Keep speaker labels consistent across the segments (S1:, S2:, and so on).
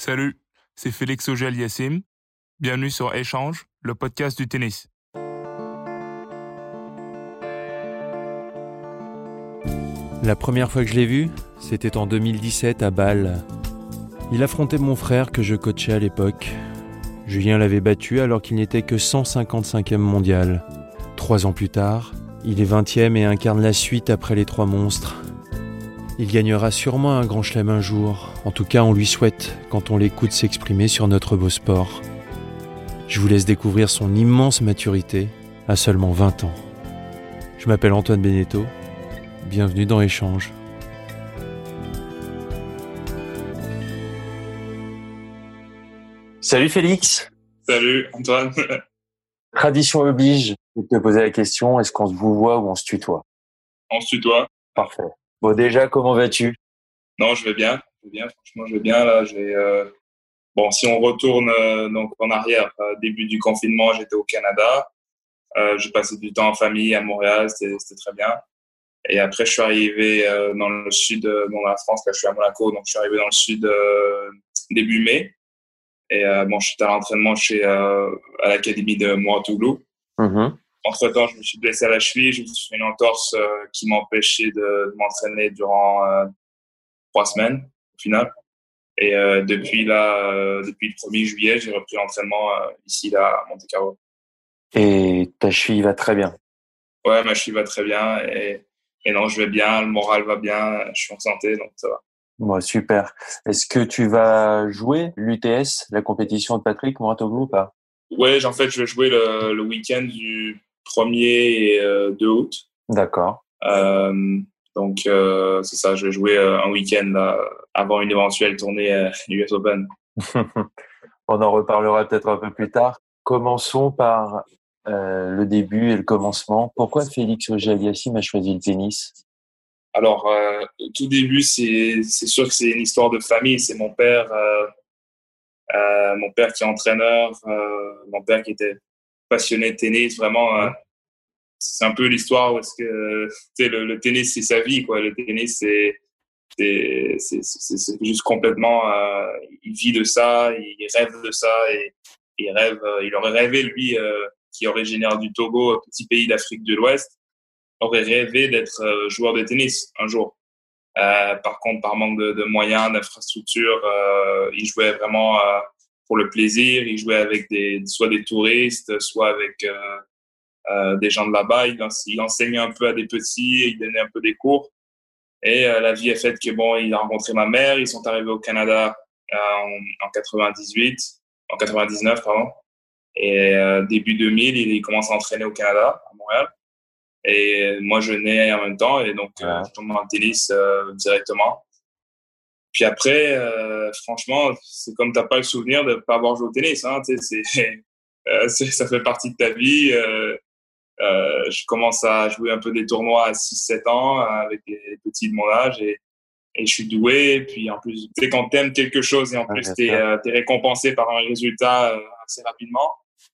S1: Salut, c'est Félix Auger-Aliassime. Bienvenue sur Échange, le podcast du tennis.
S2: La première fois que je l'ai vu, c'était en 2017 à Bâle. Il affrontait mon frère que je coachais à l'époque. Julien l'avait battu alors qu'il n'était que 155e mondial. Trois ans plus tard, il est 20e et incarne la suite après les trois monstres. Il gagnera sûrement un grand chelem un jour, en tout cas on lui souhaite quand on l'écoute s'exprimer sur notre beau sport. Je vous laisse découvrir son immense maturité à seulement 20 ans. Je m'appelle Antoine Beneteau, bienvenue dans Échange.
S3: Salut Félix.
S1: Salut Antoine.
S3: Tradition oblige de te poser la question, est-ce qu'on se vous voit ou on se tutoie?
S1: On se tutoie.
S3: Parfait. Bon déjà, comment vas-tu?
S1: Non, je vais bien. Je vais bien. Franchement, je vais bien là. J'ai euh, bon, si on retourne euh, donc en arrière, euh, début du confinement, j'étais au Canada. j'ai passé du temps en famille à Montréal, c'était très bien. Et après, je suis arrivé dans le sud de la France. Là, je suis à Monaco, donc je suis arrivé dans le sud début mai. Et bon, je suis à l'entraînement chez à l'académie de Montouglou. Mm Entre temps, je me suis blessé à la cheville, je me suis fait une entorse qui m'empêchait de, de m'entraîner durant trois semaines au final. Et euh, depuis là, euh, depuis le 1er juillet, j'ai repris l'entraînement euh, ici là à Monte Carlo.
S3: Et ta cheville va très bien.
S1: Ouais, ma cheville va très bien et, et non, je vais bien, le moral va bien, je suis en santé, donc ça va.
S3: Bon, super. Est-ce que tu vas jouer l'UTS, la compétition de Patrick Mouratoglou ou pas?
S1: Ouais, en fait, je vais jouer le, le week-end du 1er et 2 août.
S3: D'accord.
S1: Euh, donc, euh, c'est ça, je vais jouer euh, un week-end avant une éventuelle tournée US Open.
S3: On en reparlera peut-être un peu plus tard. Commençons par euh, le début et le commencement. Pourquoi Félix Auger-Aliassime a choisi le tennis?
S1: Alors, euh, au tout début, c'est sûr que c'est une histoire de famille. C'est mon père, euh, mon père qui est entraîneur, mon père qui était passionné de tennis, vraiment c'est un peu l'histoire où est-ce que le, le tennis c'est sa vie quoi. Le tennis c'est c'est juste complètement euh, il vit de ça il rêve de ça et il rêve euh, il aurait rêvé lui euh, qui est originaire du Togo petit pays d'Afrique de l'Ouest aurait rêvé d'être euh, joueur de tennis un jour. Euh, par contre par manque de, de moyens d'infrastructures il jouait vraiment pour le plaisir il jouait avec des soit des touristes soit avec euh, des gens de là-bas. Il, il, enseignait un peu à des petits, il donnait un peu des cours. Et euh, la vie est faite que bon, il a rencontré ma mère. Ils sont arrivés au Canada euh, en, en 98, en 99 pardon. Et début 2000, il, commence à entraîner au Canada, à Montréal. Et moi, je nais en même temps, et donc je tombe en tennis directement. Puis après, franchement, c'est comme t'as pas le souvenir de pas avoir joué au tennis. Hein, c'est, ça fait partie de ta vie. Euh, je commence à jouer un peu des tournois à 6-7 ans avec les petits de mon âge et, et je suis doué. Et puis en plus, tu sais, quand t'aimes quelque chose et en plus tu es, euh, récompensé par un résultat euh, assez rapidement,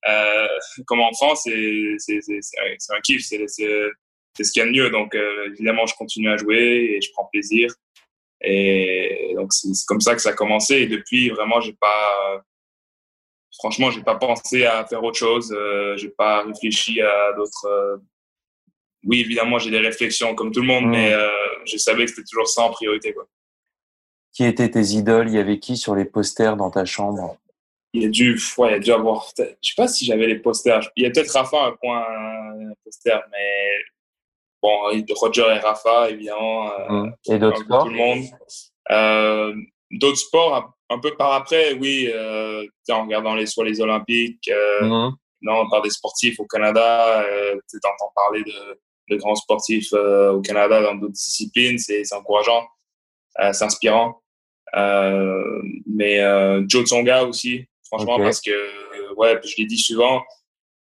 S1: euh, comme enfant, c'est un kiff, c'est ce qu'il y a de mieux. Donc évidemment, je continue à jouer et je prends plaisir. Et donc c'est comme ça que ça a commencé. Et depuis, vraiment, j'ai pas franchement, j'ai pas pensé à faire autre chose. Euh, j'ai pas réfléchi à d'autres. Euh, oui, évidemment, j'ai des réflexions comme tout le monde, mais euh, je savais que c'était toujours ça en priorité. Quoi.
S3: Qui étaient tes idoles? Il y avait qui sur les posters dans ta chambre?
S1: Il y a dû, ouais, il y a dû avoir. Je sais pas si j'avais les posters. Il y a peut-être Rafa un point un poster, mais bon, Roger et Rafa, évidemment.
S3: Mmh. Et d'autres sports
S1: Tout le monde. d'autres sports, un peu par après, oui, euh, en regardant les, soit les Olympiques, euh, mhm. non, par des sportifs au Canada, euh, tu entends parler de, de, grands sportifs euh, au Canada dans d'autres disciplines, c'est encourageant, c'est inspirant. mais Joe Tsonga aussi, franchement, parce que, ouais, je l'ai dit souvent,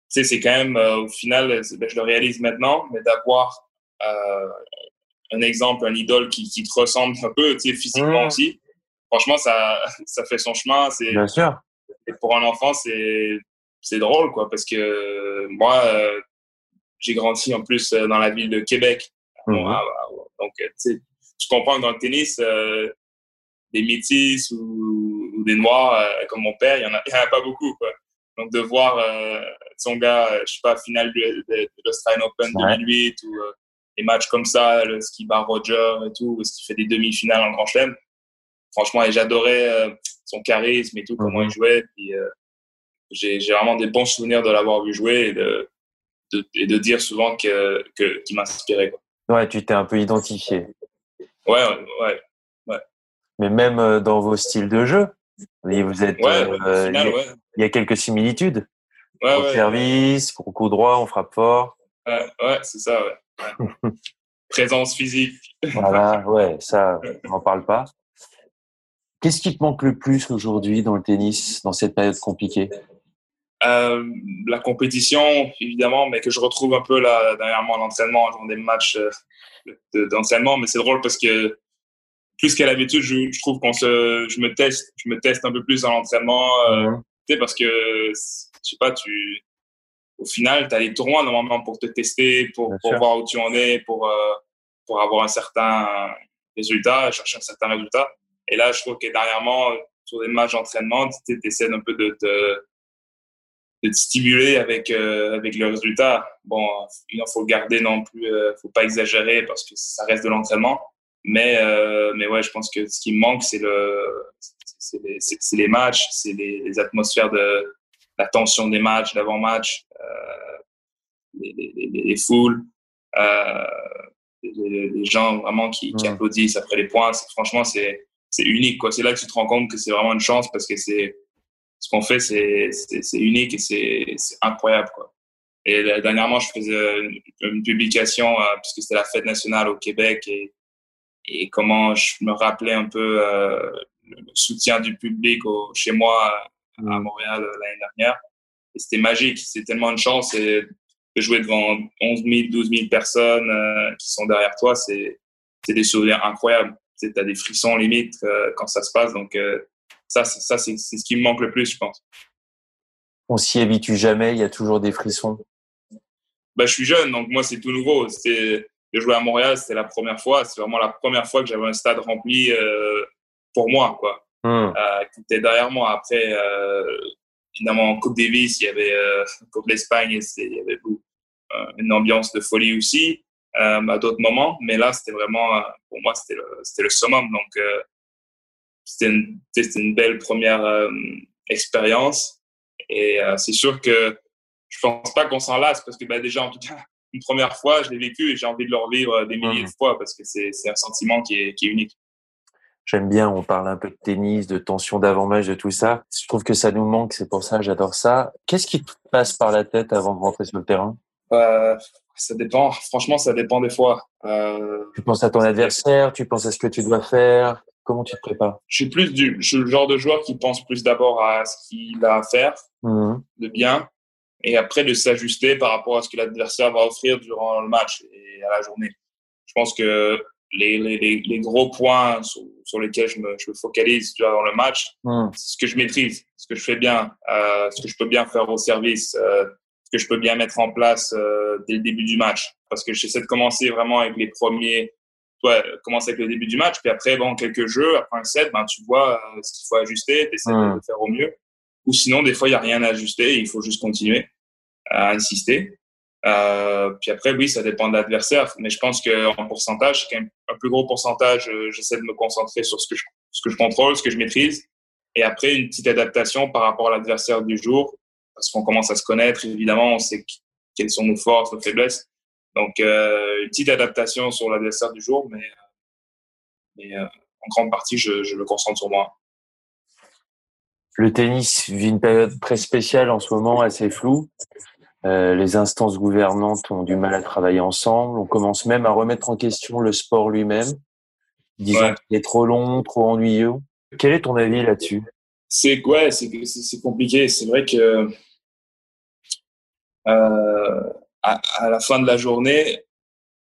S1: sais, c'est quand même, au final, ben, je le réalise maintenant, mais d'avoir un exemple, un idole qui, qui te ressemble un peu, tu sais, physiquement mmh. aussi, franchement, ça, ça fait son chemin. C'est,
S3: Bien sûr.
S1: Et pour un enfant, c'est, c'est drôle, quoi, parce que moi, euh, j'ai grandi en plus euh, dans la ville de Québec. Mhm. Ah, bah, donc, tu sais, comprends que dans le tennis, euh, des métis ou, des noirs comme mon père, il n'y en, en, a pas beaucoup, quoi. Donc, de voir son gars, je sais pas, finale de, de, l'Australian Open 2008 ou des matchs comme ça, le ski bar Roger et tout, ce qui fait des demi-finales en Grand Chelem, franchement, j'adorais euh, son charisme et tout, comment il mhm. jouait. Euh, j'ai vraiment des bons souvenirs de l'avoir vu jouer et de, et de dire souvent que, qu'il m'inspirait.
S3: Ouais, tu t'es un peu identifié.
S1: Ouais, ouais, ouais.
S3: Mais même euh, dans vos styles de jeu, vous êtes. il, y a, quelques similitudes. Ouais, au service, au coup droit, on frappe fort.
S1: Ouais, c'est ça. Présence physique.
S3: voilà, ouais, ça, on n'en parle pas. Qu'est-ce qui te manque le plus aujourd'hui dans le tennis, dans cette période compliquée?
S1: Euh, La compétition, évidemment, mais que je retrouve un peu là, dernièrement l'entraînement, dans des matchs euh, d'entraînement. Mais c'est drôle parce que plus qu'à l'habitude, je, trouve qu'on se, je me teste, je me teste un peu plus dans l'entraînement. Euh, tu sais, parce que, je sais pas, tu, au final, tu as les tournois normalement pour te tester, pour, pour voir où tu en es, pour, pour avoir un certain résultat, chercher un certain résultat. Et là, je trouve que dernièrement, sur des matchs d'entraînement, tu essaies un peu de te, de te stimuler avec, euh, avec le résultat. Bon, il faut le garder non plus, euh, faut pas exagérer parce que ça reste de l'entraînement. Mais, euh, mais ouais, je pense que ce qui me manque, c'est le, c'est les, les, matchs, c'est les, les, atmosphères de la tension des matchs, d'avant-match, euh, les, les, les, foules, euh, les, gens vraiment qui, qui applaudissent après les points. Franchement, c'est c'est unique. Quoi. C'est là que tu te rends compte que c'est vraiment une chance parce que c'est ce qu'on fait, c'est, c'est, unique et c'est, c'est incroyable. Quoi. Et dernièrement, je faisais une, publication puisque c'était la fête nationale au Québec et, et comment je me rappelais un peu euh, le soutien du public au, chez moi à mm. Montréal euh, l'année dernière. Et c'était magique. C'est tellement une chance et de jouer devant 11 000, 12 000 personnes qui sont derrière toi. C'est, c'est des souvenirs incroyables tu as des frissons limite euh, quand ça se passe. Donc, euh, ça, ça c'est ce qui me manque le plus, je pense.
S3: On s'y habitue jamais, il y a toujours des frissons.
S1: Bah, je suis jeune, donc moi, c'est tout nouveau. C'était de jouer à Montréal, c'était la première fois. C'est vraiment la première fois que j'avais un stade rempli euh, pour moi, quoi. Hmm. qui était derrière moi. Après, évidemment, en Coupe Davis, il y avait Coupe d'Espagne, il y avait une ambiance de folie aussi. Euh, à d'autres moments. Mais là, c'était vraiment, euh, pour moi, c'était le, le summum. Donc, euh, c'était une, une, belle première expérience. Et c'est sûr que je pense pas qu'on s'en lasse parce que bah, déjà, en tout cas, une première fois, je l'ai vécu et j'ai envie de le revivre des milliers de mmh. fois parce que c'est, c'est un sentiment qui est, qui est unique.
S3: J'aime bien, on parle un peu de tennis, de tension d'avant-match, de tout ça. Je trouve que ça nous manque, c'est pour ça, j'adore ça. Qu'est-ce qui te passe par la tête avant de rentrer sur le terrain?
S1: Euh, ça dépend. Franchement, ça dépend des fois.
S3: Euh, tu penses à ton adversaire, tu penses à ce que tu dois faire. Comment tu te prépares?
S1: Je suis plus du, je suis le genre de joueur qui pense plus d'abord à ce qu'il a à faire mmh. de bien, et après de s'ajuster par rapport à ce que l'adversaire va offrir durant le match et à la journée. Je pense que les, les, les gros points sur, sur lesquels je me, je me, focalise durant le match, mmh. c'est ce que je maîtrise, ce que je fais bien, euh, ce que je peux bien faire au service. Euh, que je peux bien mettre en place euh, dès le début du match. Parce que j'essaie de commencer vraiment avec les premiers, ouais, commencer avec le début du match, puis après, bon, quelques jeux, après un set, ben, tu vois ce qu'il faut ajuster, tu essaies de le faire au mieux. Ou sinon, des fois, il n'y a rien à ajuster, il faut juste continuer à insister. Euh, puis après, oui, ça dépend de l'adversaire, mais je pense qu'en pourcentage, c'est un plus gros pourcentage. Euh, j'essaie de me concentrer sur ce que, je, ce que je contrôle, ce que je maîtrise. Et après, une petite adaptation par rapport à l'adversaire du jour parce qu'on commence à se connaître, évidemment, on sait quelles sont nos forces, nos faiblesses. Donc, euh, une petite adaptation sur l'adversaire du jour, mais, mais euh, en grande partie, je, je, me concentre sur moi.
S3: Le tennis vit une période très spéciale en ce moment, assez floue. Euh, les instances gouvernantes ont du mal à travailler ensemble. On commence même à remettre en question le sport lui-même. disant qu'il est trop long, trop ennuyeux. Quel est ton avis là-dessus?
S1: C'est ouais, c'est compliqué. C'est vrai que euh, à, à, la fin de la journée,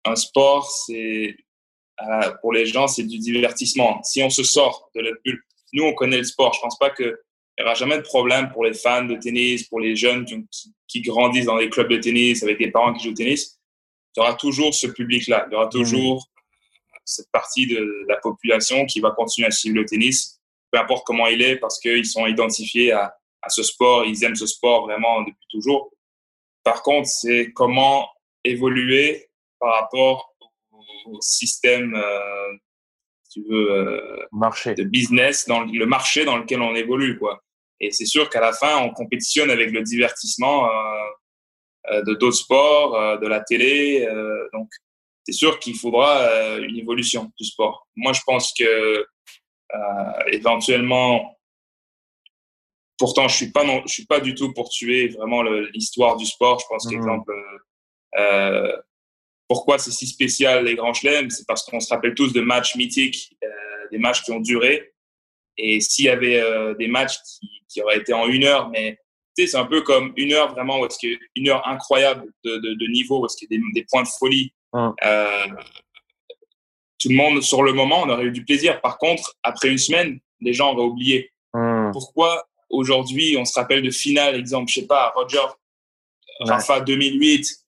S1: un sport, c'est pour les gens, c'est du divertissement. Si on se sort de la bulle, nous, on connaît le sport. Je pense pas qu'il n'y aura jamais de problème pour les fans de tennis, pour les jeunes qui, qui, grandissent dans les clubs de tennis avec des parents qui jouent au tennis. Il y aura toujours ce public-là. Il y aura mmh. toujours cette partie de la population qui va continuer à suivre le tennis, peu importe comment il est, parce qu'ils sont identifiés à, à ce sport, ils aiment ce sport vraiment depuis toujours. Par contre, c'est comment évoluer par rapport au système, euh, tu veux, euh,
S3: marché.
S1: de business, dans le marché dans lequel on évolue, quoi. Et c'est sûr qu'à la fin, on compétitionne avec le divertissement euh, de d'autres sports, de la télé. donc, c'est sûr qu'il faudra une évolution du sport. Moi, je pense que éventuellement, pourtant, je suis pas non, je suis pas du tout pour tuer vraiment l'histoire du sport. Je pense mmh. qu'exemple, euh, pourquoi c'est si spécial les grands chelems? C'est parce qu'on se rappelle tous de matchs mythiques, euh, des matchs qui ont duré. Et s'il y avait euh, des matchs qui, qui, auraient été en une heure, mais tu sais, c'est un peu comme une heure vraiment, où est-ce que une heure incroyable de, de, de niveau, où est-ce qu'il y a des, des, points de folie. Hum. Euh, tout le monde, sur le moment, on aurait eu du plaisir. Par contre, après une semaine, les gens auraient oublié. Hum. Pourquoi aujourd'hui on se rappelle de finale, exemple, je sais pas, Roger, Rafa 2008,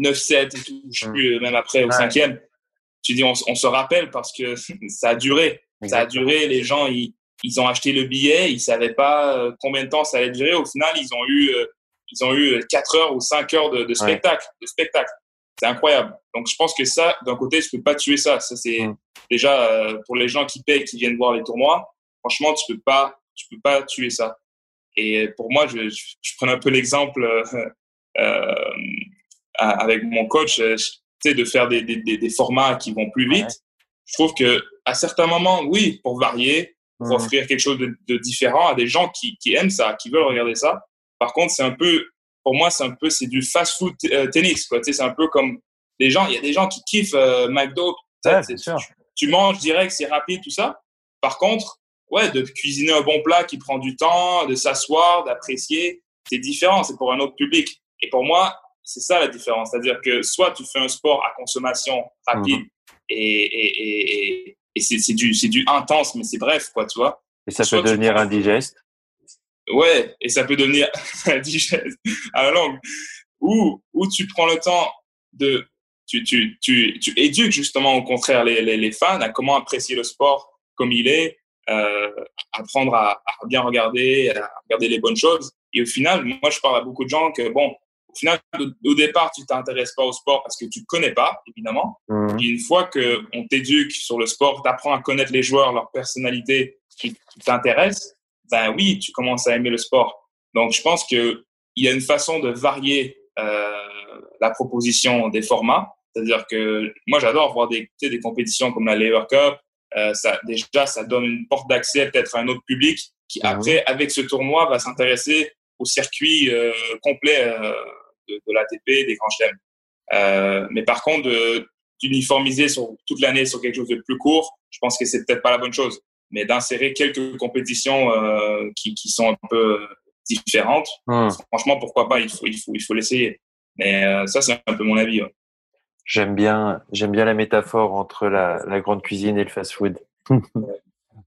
S1: 9-7 et tout, je sais mm. plus, même après au cinquième. Tu dis, on, se rappelle parce que ça a duré. Ça a duré, les gens, ils, ils ont acheté le billet, ils savaient pas euh, combien de temps ça allait durer. Au final, ils ont eu, euh, ils ont eu 4 heures ou 5 heures de, de spectacle. De spectacle. C'est incroyable. Donc, je pense que ça, d'un côté, je peux pas tuer ça. Ça, c'est mm. déjà euh, pour les gens qui payent, qui viennent voir les tournois. Franchement, tu peux pas, tu peux pas tuer ça. Et pour moi, je, je, je prends un peu l'exemple euh, avec mon coach, euh, sais, de faire des, des, des, formats qui vont plus vite. Je trouve que à certains moments, oui, pour varier, pour offrir quelque chose de, de, différent à des gens qui, qui aiment ça, qui veulent regarder ça. Par contre, c'est un peu, pour moi, c'est un peu, c'est du fast-food euh, tennis, quoi. Tu sais, c'est un peu comme les gens, il y a des gens qui kiffent euh, McDo.
S3: Ouais,
S1: tu, tu, manges direct, c'est rapide, tout ça. Par contre, ouais, de cuisiner un bon plat qui prend du temps, de s'asseoir, d'apprécier, c'est différent, c'est pour un autre public. Et pour moi, c'est ça la différence. C'est-à-dire que soit tu fais un sport à consommation rapide mhm. et, et, et, et c'est du, du intense, mais c'est bref, quoi, tu vois.
S3: Et ça peut devenir indigeste.
S1: Ouais, et ça peut devenir indigeste à la langue. Ou, ou tu prends le temps de. Tu, tu, tu, tu éduques justement au contraire les, les, les, fans à comment apprécier le sport comme il est, euh, apprendre à, à bien regarder, à regarder les bonnes choses. Et au final, moi, je parle à beaucoup de gens que, bon, au final, au départ, tu t'intéresses pas au sport parce que tu connais pas, évidemment. Mmh. Et une fois que on t'éduque sur le sport, tu apprends à connaître les joueurs, leur personnalité qui, t'intéresse, ben oui, tu commences à aimer le sport. Donc, je pense que il y a une façon de varier euh, la proposition des formats. C'est-à-dire que moi, j'adore voir des, des compétitions comme la Lever Cup. Euh, ça, déjà, ça donne une porte d'accès peut-être à un autre public qui, mmh. après, avec ce tournoi, va s'intéresser au circuit euh, complet euh, de, de l'ATP, des grands chelems. Euh, mais par contre, d'uniformiser sur toute l'année sur quelque chose de plus court, je pense que c'est peut-être pas la bonne chose. Mais d'insérer quelques compétitions euh, qui, qui, sont un peu différentes, hmm. franchement, pourquoi pas Il faut, il faut, il faut l'essayer. Mais euh, ça, c'est un peu mon avis.
S3: J'aime bien, j'aime bien la métaphore entre la, la grande cuisine et le fast-food.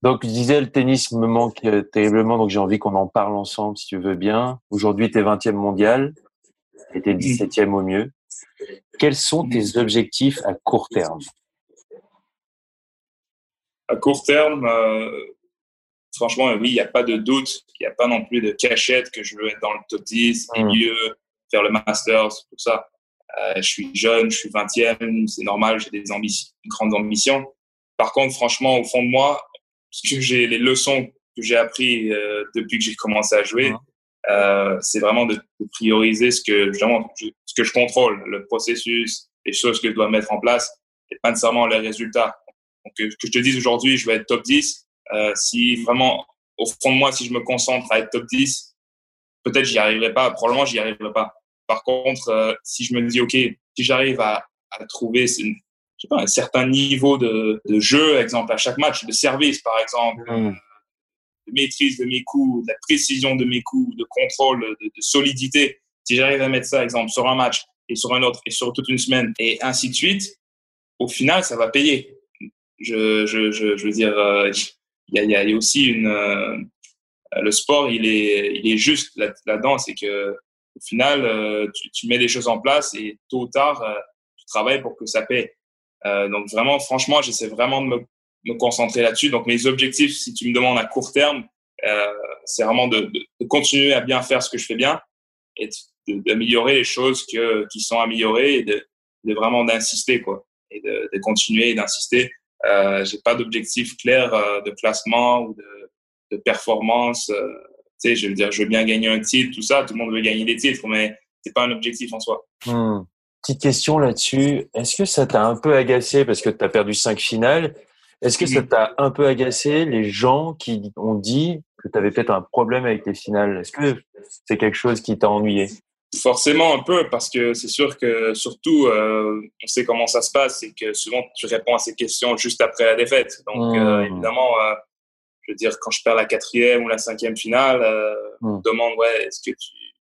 S3: Donc, je disais, le tennis me manque terriblement, donc j'ai envie qu'on en parle ensemble, si tu veux bien. Aujourd'hui, tu es 20e mondial était 17e au mieux. Quels sont tes objectifs à court terme?
S1: À court terme, euh, franchement, oui, il n'y a pas de doute. Il n'y a pas non plus de cachette que je veux être dans le top 10, hmm. milieu, faire le Masters, tout ça. Euh, je suis jeune, je suis 20e, c'est normal, j'ai des ambitions, grandes ambitions. Par contre, franchement, au fond de moi, parce que j'ai les leçons que j'ai appris euh, depuis que j'ai commencé à jouer. Euh, c'est vraiment de, prioriser ce que, vraiment, ce que je contrôle, le processus, les choses que je dois mettre en place, et pas nécessairement les résultats. Donc, que, que je te dise aujourd'hui, je vais être top 10, euh, si vraiment, au fond de moi, si je me concentre à être top 10, peut-être j'y arriverai pas, probablement j'y arriverai pas. Par contre, euh, si je me dis, OK, si j'arrive à, à trouver, sais pas, un certain niveau de, de jeu, exemple à chaque match, de service par exemple, mm. De maîtrise de mes coups, de la précision de mes coups, de contrôle, de, solidité. Si j'arrive à mettre ça, exemple, sur un match et sur un autre et sur toute une semaine et ainsi de suite, au final, ça va payer. Je, je, je, veux dire, euh, il y, a, y, a, aussi une, euh, le sport, il est, il est juste là-dedans, c'est que au final, euh, tu, tu, mets des choses en place et tôt ou tard, tu travailles pour que ça paye. donc vraiment, franchement, j'essaie vraiment de me, me concentrer là-dessus. Donc mes objectifs, si tu me demandes à court terme, c'est vraiment de, de, de, continuer à bien faire ce que je fais bien et d'améliorer les choses que, qui sont améliorées et de, de vraiment d'insister quoi et de, continuer et d'insister. Euh, j'ai pas d'objectif clair euh, de classement ou de, de performance. Euh, tu sais, je veux dire, je veux bien gagner un titre, tout ça. Tout le monde veut gagner des titres, mais c'est pas un objectif en soi.
S3: Hmm. Petite question là-dessus. Est-ce que ça t'a un peu agacé parce que tu as perdu cinq finales? Est-ce que ça t'a un peu agacé les gens qui ont dit que tu avais peut-être un problème avec tes finales? Est-ce que c'est quelque chose qui t'a ennuyé?
S1: Forcément un peu, parce que c'est sûr que surtout, euh, on sait comment ça se passe, c'est que souvent tu réponds à ces questions juste après la défaite. Donc euh, mmh. évidemment, euh, je veux dire, quand je perds la quatrième ou la cinquième finale, mmh. on me demande, ouais, est-ce que tu,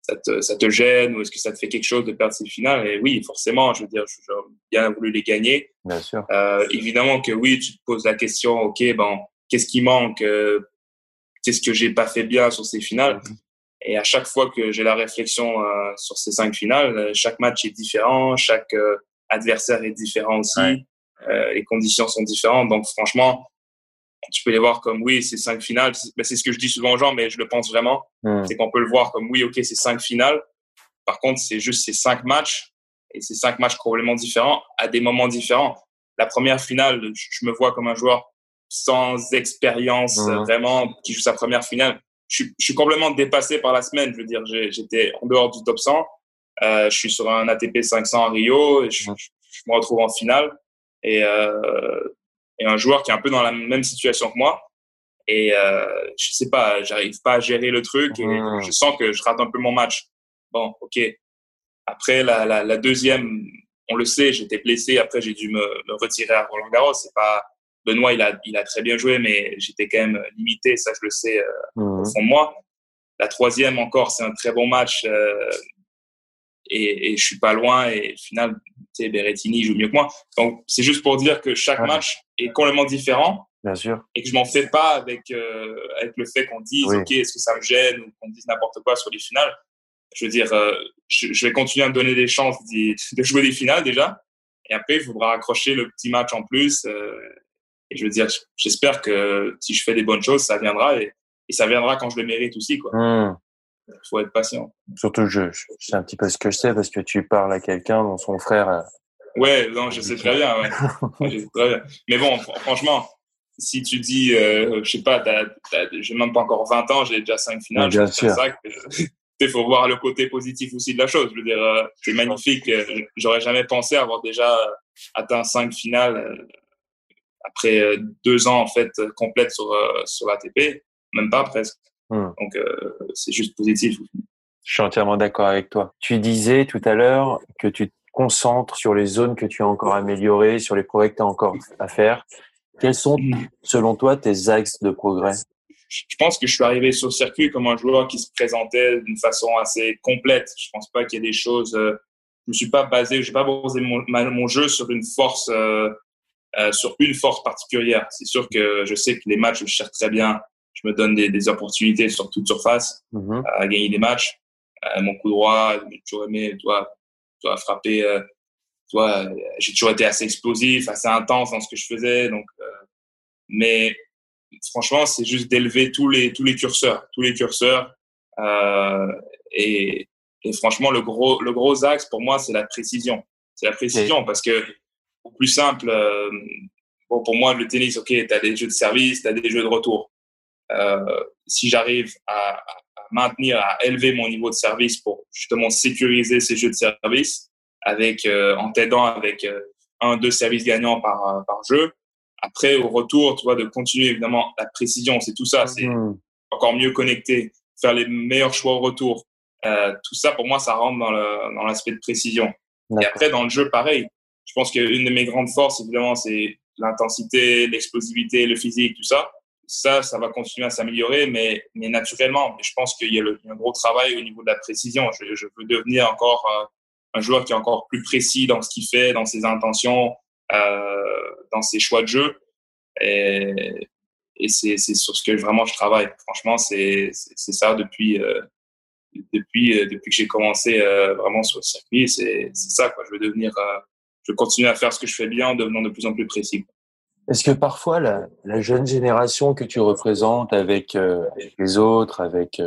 S1: ça, te, ça te gêne ou est-ce que ça te fait quelque chose de perdre ces finales? Et oui, forcément, je veux dire, j'aurais bien voulu les gagner.
S3: Bien sûr.
S1: Euh, évidemment que oui, tu te poses la question, ok, bon, qu'est-ce qui manque Qu'est-ce que j'ai pas fait bien sur ces finales? Mmh. Et à chaque fois que j'ai la réflexion euh, sur ces cinq finales, euh, chaque match est différent, chaque euh, adversaire est différent aussi, les conditions sont différentes. Donc franchement, tu peux les voir comme oui, c'est cinq finales. Ben, c'est ce que je dis souvent aux gens, mais je le pense vraiment. Mm. C'est qu'on peut le voir comme oui, ok, c'est cinq finales. Par contre, c'est juste ces cinq matchs et ces cinq matchs complètement différents à des moments différents. La première finale, je me vois comme un joueur sans expérience mm. vraiment qui joue sa première finale je, je, suis complètement dépassé par la semaine. Je veux dire, j'étais en dehors du top 100. Euh, je suis sur un ATP 500 à Rio et je, je me retrouve en finale. Et, euh, et, un joueur qui est un peu dans la même situation que moi. Et euh, je sais pas, j'arrive pas à gérer le truc et mmh. je sens que je rate un peu mon match. Bon, ok. Après la, la, la deuxième, on le sait, j'étais blessé. Après, j'ai dû me, me, retirer à Roland Garros. C'est pas Benoît, il a, il a très bien joué, mais j'étais quand même limité, ça je le sais euh, mmh. au fond de moi. La troisième encore, c'est un très bon match euh, et, et, je suis pas loin. Et au final, Berrettini joue mieux que moi. Donc c'est juste pour dire que chaque match est complètement différent.
S3: Bien sûr.
S1: Et que je m'en fais pas avec, euh, avec le fait qu'on dise, OK, est-ce que ça me gêne ou qu'on dise n'importe quoi sur les finales. Je veux dire, euh, je, je, vais continuer à me donner des chances de, jouer des finales déjà. Et après, il faudra accrocher le petit match en plus. Euh, et je veux dire, j'espère que si je fais des bonnes choses, ça viendra et, et ça viendra quand je le mérite aussi. Quoi.
S3: Mmh.
S1: Il faut être patient.
S3: Surtout, je, je, sais un petit peu ce que je sais parce que tu parles à quelqu'un dont son frère. Euh,
S1: ouais, non, je sais très bien. Ouais. je sais très bien. Mais bon, franchement, si tu dis, euh, je sais pas, j'ai même pas encore 20 ans, j'ai déjà 5 finales.
S3: bien sûr.
S1: Il faut voir le côté positif aussi de la chose. Je veux dire, euh, c'est magnifique. J'aurais jamais pensé avoir déjà atteint 5 finales après euh, deux ans en fait complète sur euh, sur l'ATP, même pas presque. Hmm. Donc euh, c'est juste positif.
S3: Je suis entièrement d'accord avec toi. Tu disais tout à l'heure que tu te concentres sur les zones que tu as encore améliorées, sur les progrès que tu as encore à faire. Quels sont, hmm. selon toi, tes axes de progrès?
S1: Je pense que je suis arrivé sur le circuit comme un joueur qui se présentait d'une façon assez complète. Je pense pas qu'il y ait des choses. je me suis pas basé, j'ai pas basé mon, mon, jeu sur une force euh, sur une force particulière. C'est sûr que je sais que les matchs, je cherche très bien. Je me donne des, des opportunités sur toute surface mm-hmm. à gagner des matchs. Euh, mon coup droit, j'ai toujours aimé, toi, toi frapper. Euh, toi, j'ai toujours été assez explosif, assez intense dans ce que je faisais. Donc, euh, mais franchement, c'est juste d'élever tous les tous les curseurs, tous les curseurs. et, et franchement, le gros le gros axe pour moi, c'est la précision. C'est la précision parce que au plus simple. Euh, bon, pour moi, le tennis, ok, tu as des jeux de service, tu as des jeux de retour. Euh, si j'arrive à, à, maintenir, à élever mon niveau de service pour justement sécuriser ces jeux de service, avec euh, en t'aidant avec euh, un, deux services gagnants par, euh, par jeu. Après, au retour, tu vois, de continuer évidemment la précision, c'est tout ça, c'est mmh. encore mieux connecté, faire les meilleurs choix au retour. Euh, tout ça, pour moi, ça rentre dans l'aspect de précision. Et après, dans le jeu, pareil, je pense qu'une de mes grandes forces, évidemment, c'est l'intensité, l'explosivité, le physique, tout ça. Ça, ça va continuer à s'améliorer, mais, mais naturellement. je pense qu'il y, a un gros travail au niveau de la précision. Je, je veux devenir encore euh, un joueur qui est encore plus précis dans ce qu'il fait, dans ses intentions, euh, dans ses choix de jeu. Et, et c'est sur ce que vraiment je travaille. Franchement, c'est ça depuis, euh, depuis, euh, depuis que j'ai commencé euh, vraiment sur le circuit. C'est ça, quoi. Je veux devenir, je veux continuer à faire ce que je fais bien en devenant de plus en plus précis.
S3: Est-ce que parfois la, la, jeune génération que tu représentes avec, avec les autres, avec,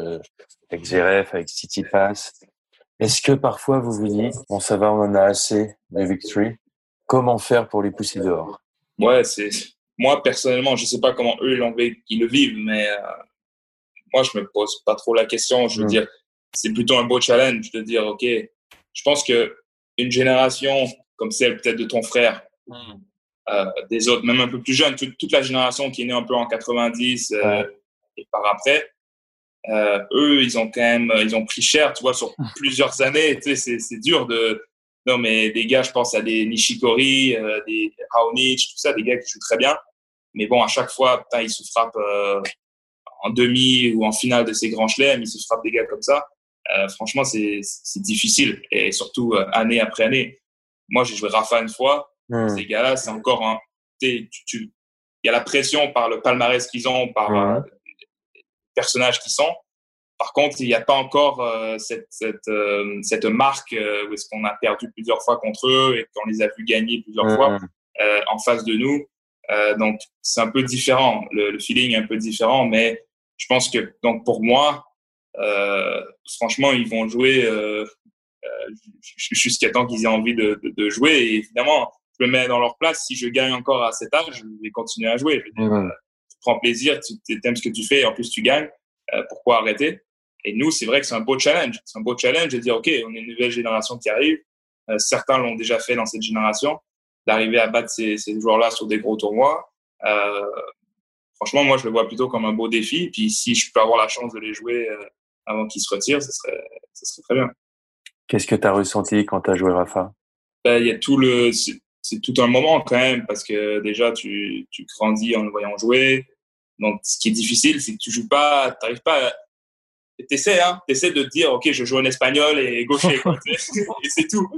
S3: avec Zverev, avec Pass, est-ce que parfois vous vous dites, bon ça va, on en a assez de victory, comment faire pour les pousser dehors?
S1: Ouais, c'est moi, personnellement, je sais pas comment eux ils le vivent, mais euh, moi, je me pose pas trop la question. Je veux mm. dire, c'est plutôt un beau challenge de dire, OK, je pense que une génération comme celle peut-être de ton frère, mm. Euh, des autres, même un peu plus jeunes, toute, la génération qui est née un peu en 90 euh, et par après, eux, ils ont quand même, ils ont pris cher, tu vois, sur plusieurs années. Tu sais, c'est dur de, non, mais des gars, je pense à des Nishikori, des Raonic, tout ça, des gars qui jouent très bien. Mais bon, à chaque fois, putain, il se frappe euh, en demi ou en finale de ces grands chelems, il se frappe des gars comme ça. Euh, franchement, c'est difficile et surtout euh, année après année. Moi, j'ai joué Rafa une fois. Hmm. Ces gars-là, c'est encore un. Il y a la pression par le palmarès qu'ils ont, par hmm. les personnages qu'ils sont. Par contre, il n'y a pas encore cette, cette, cette, marque où est-ce qu'on a perdu plusieurs fois contre eux et qu'on les a vus gagner plusieurs fois hmm. en face de nous. Euh, donc, c'est un peu différent. Le, feeling est un peu différent, mais je pense que donc pour moi, euh, franchement, ils vont jouer euh, euh jusqu'à temps qu'ils aient envie de, de, de, jouer. Et évidemment, je me mets dans leur place. Si je gagne encore à cet âge, je vais continuer à jouer. Je euh, tu prends plaisir, tu aimes ce que tu fais, et en plus tu gagnes. pourquoi arrêter? Et nous, c'est vrai que c'est un beau challenge. C'est un beau challenge de dire, OK, on est une nouvelle génération qui arrive. certains l'ont déjà fait dans cette génération d'arriver à battre ces, ces joueurs-là sur des gros tournois. Euh, franchement, moi, je le vois plutôt comme un beau défi. Puis si je peux avoir la chance de les jouer euh, avant qu'ils se retirent, ce serait, ce serait très bien.
S3: Qu'est-ce que tu as ressenti quand tu as joué Rafa?
S1: Ben, Il y a tout le. C'est tout un moment quand même, parce que déjà, tu, tu grandis en le voyant jouer. Donc, ce qui est difficile, c'est que tu joues pas, tu n'arrives pas à T'essaies, hein, t'essaies de te dire, ok, je joue en espagnol et gaucher, quoi, et c'est tout.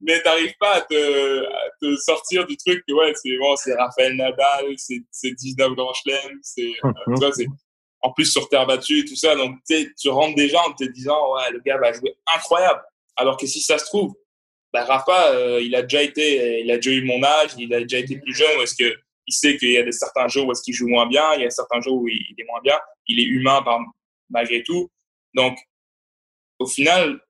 S1: Mais t'arrives pas à te, à te, sortir du truc que ouais c'est bon c'est Raphaël Nadal c'est c'est 19 Grand Chelem c'est en plus sur terre battue tout ça. Donc tu rentres déjà en te disant ouais le gars va jouer incroyable. Alors que si ça se trouve bah, Rafa euh, il a déjà été il a déjà eu mon âge il a déjà été plus jeune est-ce que il sait qu'il y a des certains jours où est-ce qu'il joue moins bien il y a certains jours où il, est moins bien il est humain par, malgré tout donc au final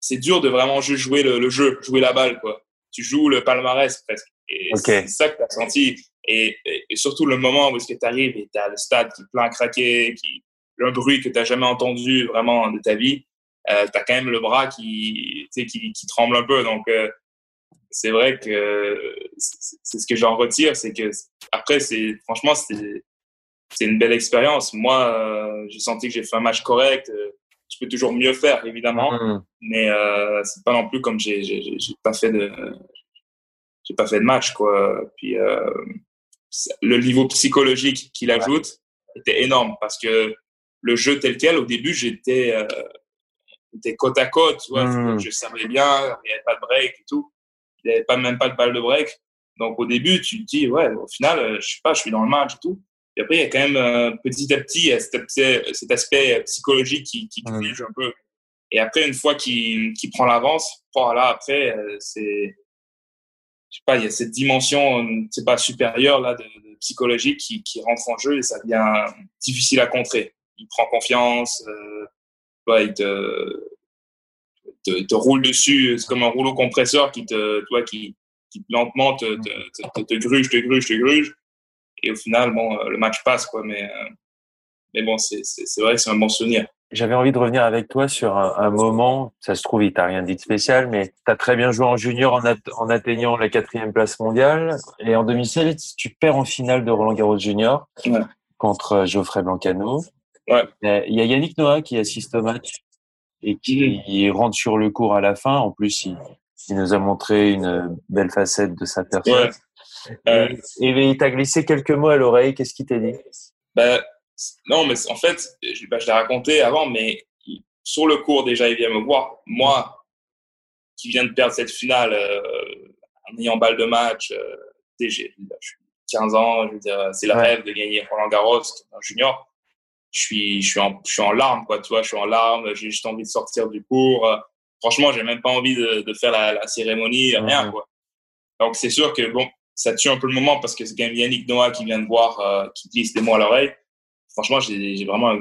S1: c'est dur de vraiment juste jouer le, jeu, jouer la balle, quoi. Tu joues le palmarès presque. Et c'est ça que tu as senti. Et, surtout le moment où est-ce que tu arrives et tu as le stade qui est plein à craquer, qui, un bruit que tu n'as jamais entendu vraiment de ta vie, euh, tu as quand même le bras qui, qui, qui tremble un peu. Donc, euh, c'est vrai que c'est ce que j'en retire, c'est que après, franchement, c'est une belle expérience. Moi, euh, j'ai senti que j'ai fait un match correct. Euh, tu peux toujours mieux faire, évidemment. Mm. Mais c'est pas non plus comme j'ai, pas fait de, j'ai pas fait de match, quoi. Puis le niveau psychologique qu'il ajoute était énorme parce que le jeu tel quel, au début, j'étais, euh, côte à côte, tu vois. Mm. Je savais bien, il n'y avait pas de break et tout. Il n'y avait pas, même pas de balle de break. Donc au début, tu te dis, ouais, au final, euh, je sais pas, je suis dans le match et tout. Et après, il y a quand même euh, petit à petit cet, aspect, psychologique qui, qui un peu. Et après, une fois qu'il prend l'avance, voilà, après, euh, c'est, je sais pas, il y a cette dimension, c'est pas supérieure là de, psychologique qui, qui, rentre en jeu et ça devient difficile à contrer. Il prend confiance, euh, il te, te, te, roule dessus, c'est comme un rouleau compresseur qui te, toi, qui, qui lentement te, te, te, gruge, te gruge, te gruge. Et au final, bon, euh, le match passe, quoi. Mais, euh, mais bon, c'est vrai que c'est un bon souvenir.
S3: J'avais envie de revenir avec toi sur un, moment, ça se trouve, il t'a rien dit de spécial, mais tu as très bien joué en junior en, en, atteignant la quatrième place mondiale. Et en 2016, tu perds en finale de Roland Garros Junior contre euh, Geoffrey Blancano.
S1: Ouais.
S3: Il y a Yannick Noah qui assiste au match et qui rentre sur le cours à la fin. En plus, il, Il nous a montré une belle facette de sa personne. Euh, et, il t'a glissé quelques mots à l'oreille. Qu'est-ce qu'il t'a dit?
S1: Ben, Non, mais en fait, je, ben, je l'ai raconté avant, mais sur le cours, déjà, il vient me voir. Moi, qui viens de perdre cette finale euh, en ayant balle de match, euh, j'ai 15 ans, je veux dire, c'est le rêve de gagner Roland Garros, un junior. Je suis, je suis en, je suis en larmes, quoi, tu vois, je suis en larmes, j'ai juste envie de sortir du cours. Franchement, j'ai même pas envie de, de faire la, la cérémonie, rien, quoi. Donc, c'est sûr que, bon, ça tue un peu le moment parce que c'est quand même Yannick Noah qui vient de voir, euh, qui glisse des mots à l'oreille. Franchement, j'ai vraiment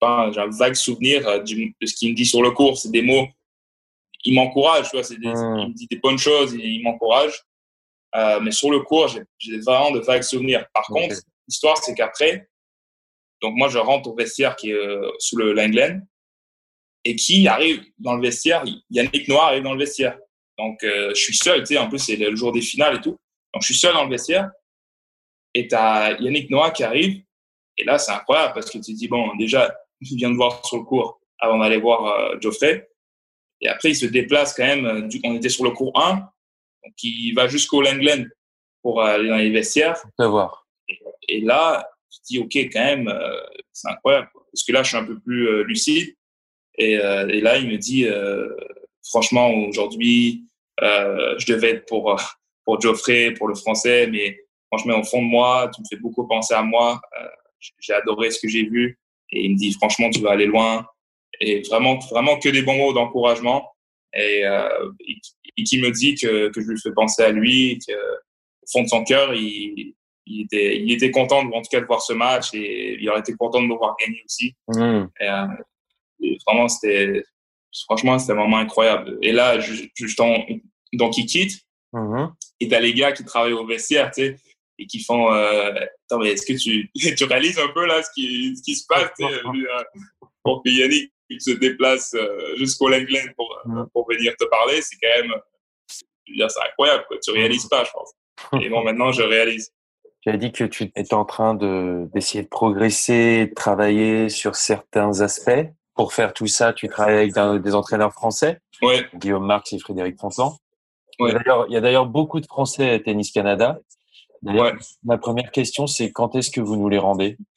S1: pas j'ai un vague souvenir euh, de ce qu'il me dit sur le cours. C'est des mots, il m'encourage, tu vois, des, mmh. il me dit des bonnes choses, il, il m'encourage. Euh, mais sur le cours, j'ai vraiment de vagues souvenirs. Par contre, l'histoire, c'est qu'après, donc moi, je rentre au vestiaire qui est euh, sous le Langlen et qui arrive dans le vestiaire, Yannick Noah arrive dans le vestiaire. Donc, je suis seul, tu sais, en plus, c'est le jour des finales et tout. Donc, je suis seul dans le vestiaire et tu as Yannick Noah qui arrive. Et là, c'est incroyable parce que tu te dis, bon, déjà, il vient de voir sur le cours avant d'aller voir euh, Geoffrey. Et après, il se déplace quand même. Euh, on était sur le cours 1. Donc, il va jusqu'au Langland pour aller dans les vestiaires.
S3: voir.
S1: Et, là, dis, OK, quand même, euh, c'est incroyable. Parce que là, je suis un peu plus lucide. Et, et, là, il me dit, franchement, aujourd'hui, je devais être pour pour Geoffrey, pour le français, mais franchement, au fond de moi, tu me fais beaucoup penser à moi. Euh, j'ai adoré ce que j'ai vu. Et il me dit, franchement, tu vas aller loin. Et vraiment, vraiment que des bons mots d'encouragement. Et, euh, et, qui me dit que, que je lui fais penser à lui, qu'au fond de son cœur, il, il, était, il était content, en tout cas, de voir ce match et il aurait été content de me voir gagner aussi. Mmh. Et, euh, et, vraiment, c'était, franchement, c'était un moment incroyable. Et là, je, donc, il quitte. Mmh. Et t'as les gars qui travaillent au vestiaire, tu sais, et qui font euh, Attends, mais est-ce que tu, tu réalises un peu là ce qui, ce qui se passe euh, Pour que Yannick se déplace euh, jusqu'au Langland pour, mmh. pour venir te parler, c'est quand même. C'est incroyable, quoi. Tu réalises pas, je pense. Et bon, maintenant, je réalise.
S3: Tu as dit que tu étais en train d'essayer de, progresser, de travailler sur certains aspects. Pour faire tout ça, tu travailles avec des entraîneurs français.
S1: Ouais.
S3: Guillaume Marx et Frédéric Fontan. Il y a d'ailleurs beaucoup de Français à Tennis Canada. Ma première question, c'est quand est-ce que vous nous les rendez?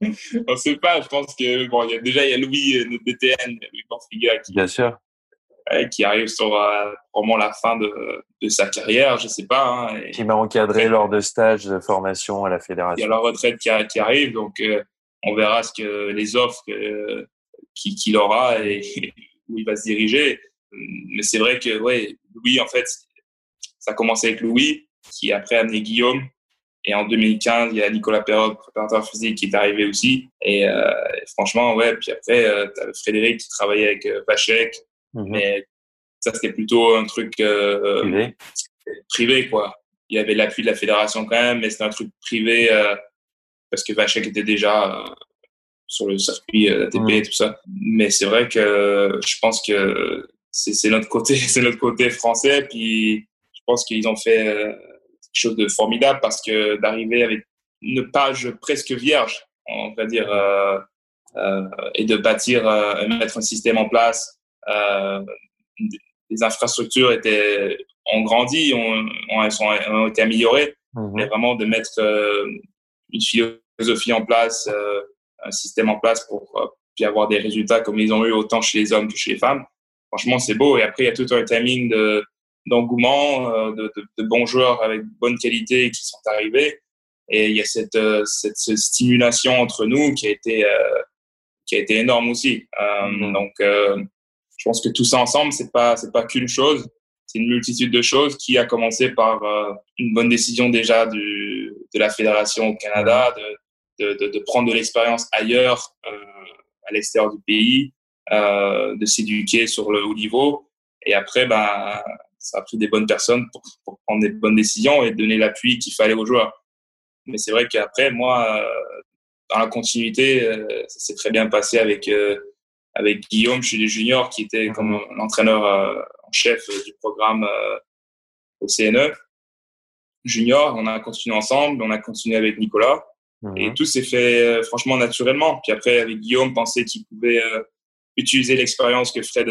S1: On ne sait pas. Je pense que bon, il y a déjà il y a Louis, euh, notre DTN, Louis Porfiga, qui,
S3: Bien sûr.
S1: Qui arrive sur euh, vraiment la fin de, de, sa carrière, je sais pas. Hein,
S3: qui m'a encadré lors de stages de formation à la fédération.
S1: Il y a la retraite qui, qui arrive, donc euh, on verra ce que les offres qu'il aura et où il va se diriger. Mais c'est vrai que ouais, Louis, en fait, ça a commencé avec Louis, qui après a amené Guillaume. Et en 2015, il y a Nicolas Perrot, préparateur physique, qui est arrivé aussi. Et, euh, franchement, ouais. Puis après, euh, tu as Frédéric qui travaillait avec euh, Mhm. Mais ça, c'était plutôt un truc euh, privé. privé, quoi. Il y avait l'appui de la fédération quand même, mais c'était un truc privé parce que Vachek était déjà sur le circuit ATP mhm. et tout ça. Mais c'est vrai que je pense que c'est notre côté, c'est notre côté français. Puis je pense qu'ils ont fait euh, quelque chose de formidable parce que d'arriver avec une page presque vierge, on va dire, euh, euh, et de bâtir, euh, mettre un système en place. Euh, les infrastructures étaient, ont grandi, ont, ont, sont, ont été améliorées, mmh mais vraiment de mettre une philosophie en place, un système en place pour puis avoir des résultats comme ils ont eu autant chez les hommes que chez les femmes franchement, c'est beau. Et après, il y a tout un timing de, d'engouement, euh, de, de, de, bons joueurs avec bonne qualité qui sont arrivés. Et il y a cette, euh, cette, stimulation entre nous qui a été, euh, qui a été énorme aussi. Mm-hmm. Donc, je pense que tout ça ensemble, c'est pas, c'est pas qu'une chose. C'est une multitude de choses qui a commencé par une bonne décision déjà du, de la fédération au Canada de, de, de prendre de l'expérience ailleurs, à l'extérieur du pays, euh, de s'éduquer sur le haut niveau. Et après, ben, ça a pris des bonnes personnes pour, pour prendre des bonnes décisions et donner l'appui qu'il fallait aux joueurs. Mais c'est vrai qu'après, moi, euh, dans la continuité, euh, ça s'est très bien passé avec, avec Guillaume chez les juniors, qui était comme l'entraîneur en chef du programme au CNE. Junior, on a continué ensemble, on a continué avec Nicolas. Et mhm. tout s'est fait franchement naturellement. Puis après, avec Guillaume, penser qu'il pouvait utiliser l'expérience que Fred,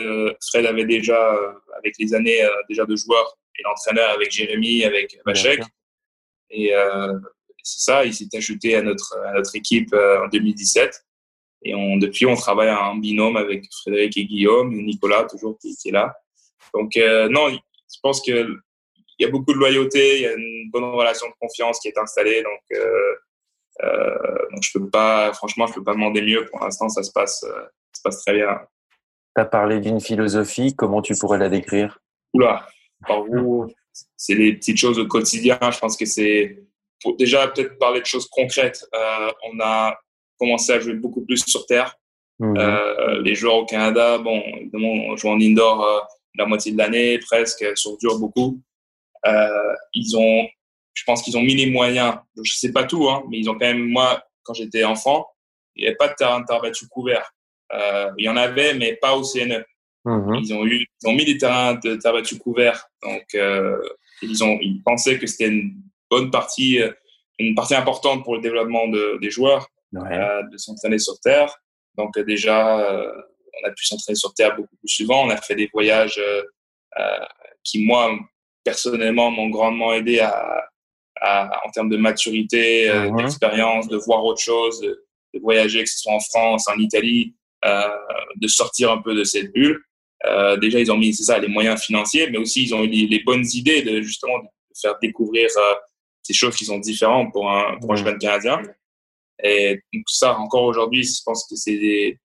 S1: Fred avait déjà avec les années déjà de joueur et l'entraîneur avec Jérémy, avec Vachek. Et c'est ça, il s'est ajouté à notre, à notre équipe en 2017. Et on, depuis, on travaille en binôme avec Frédéric et Guillaume, Nicolas toujours qui, qui est là. Donc, non, je pense que il y a beaucoup de loyauté, il y a une bonne relation de confiance qui est installée. Donc, euh, euh, donc je peux pas, franchement, je peux pas demander mieux. Pour l'instant, ça se passe, euh, ça se passe très bien.
S3: Tu as parlé d'une philosophie, comment tu pourrais la décrire?
S1: Oula, c'est les petites choses au quotidien. Je pense que c'est déjà peut-être parler de choses concrètes. Euh, on a commencé à jouer beaucoup plus sur terre. Mmh. Euh, les joueurs au Canada, bon, évidemment, on joue en indoor euh, la moitié de l'année, presque, sur dur beaucoup. Euh, ils ont, je pense qu'ils ont mis les moyens. Je sais pas tout, hein, mais ils ont quand même, moi, quand j'étais enfant, il n'y avait pas de terrain de couvert. Il y en avait, mais pas au CNE. Mhm. Ils ont eu, ils ont mis des terrains de terre battu couverts. Donc, ils ont, ils pensaient que c'était une bonne partie, une partie importante pour le développement de, des joueurs, euh, de s'entraîner sur terre. Donc, euh, déjà, euh, on a pu s'entraîner sur terre beaucoup plus souvent. On a fait des voyages qui, moi, personnellement m'ont grandement aidé à, à, en termes de maturité, euh, mhm. d'expérience, de voir autre chose, de, voyager, que ce soit en France, en Italie, euh, de sortir un peu de cette bulle. Euh, déjà, ils ont mis, c'est ça, les moyens financiers, mais aussi ils ont eu les, bonnes idées de justement de faire découvrir euh, ces choses qui sont différentes pour un, pour un jeune Canadien. Et donc ça, encore aujourd'hui, je pense que c'est des,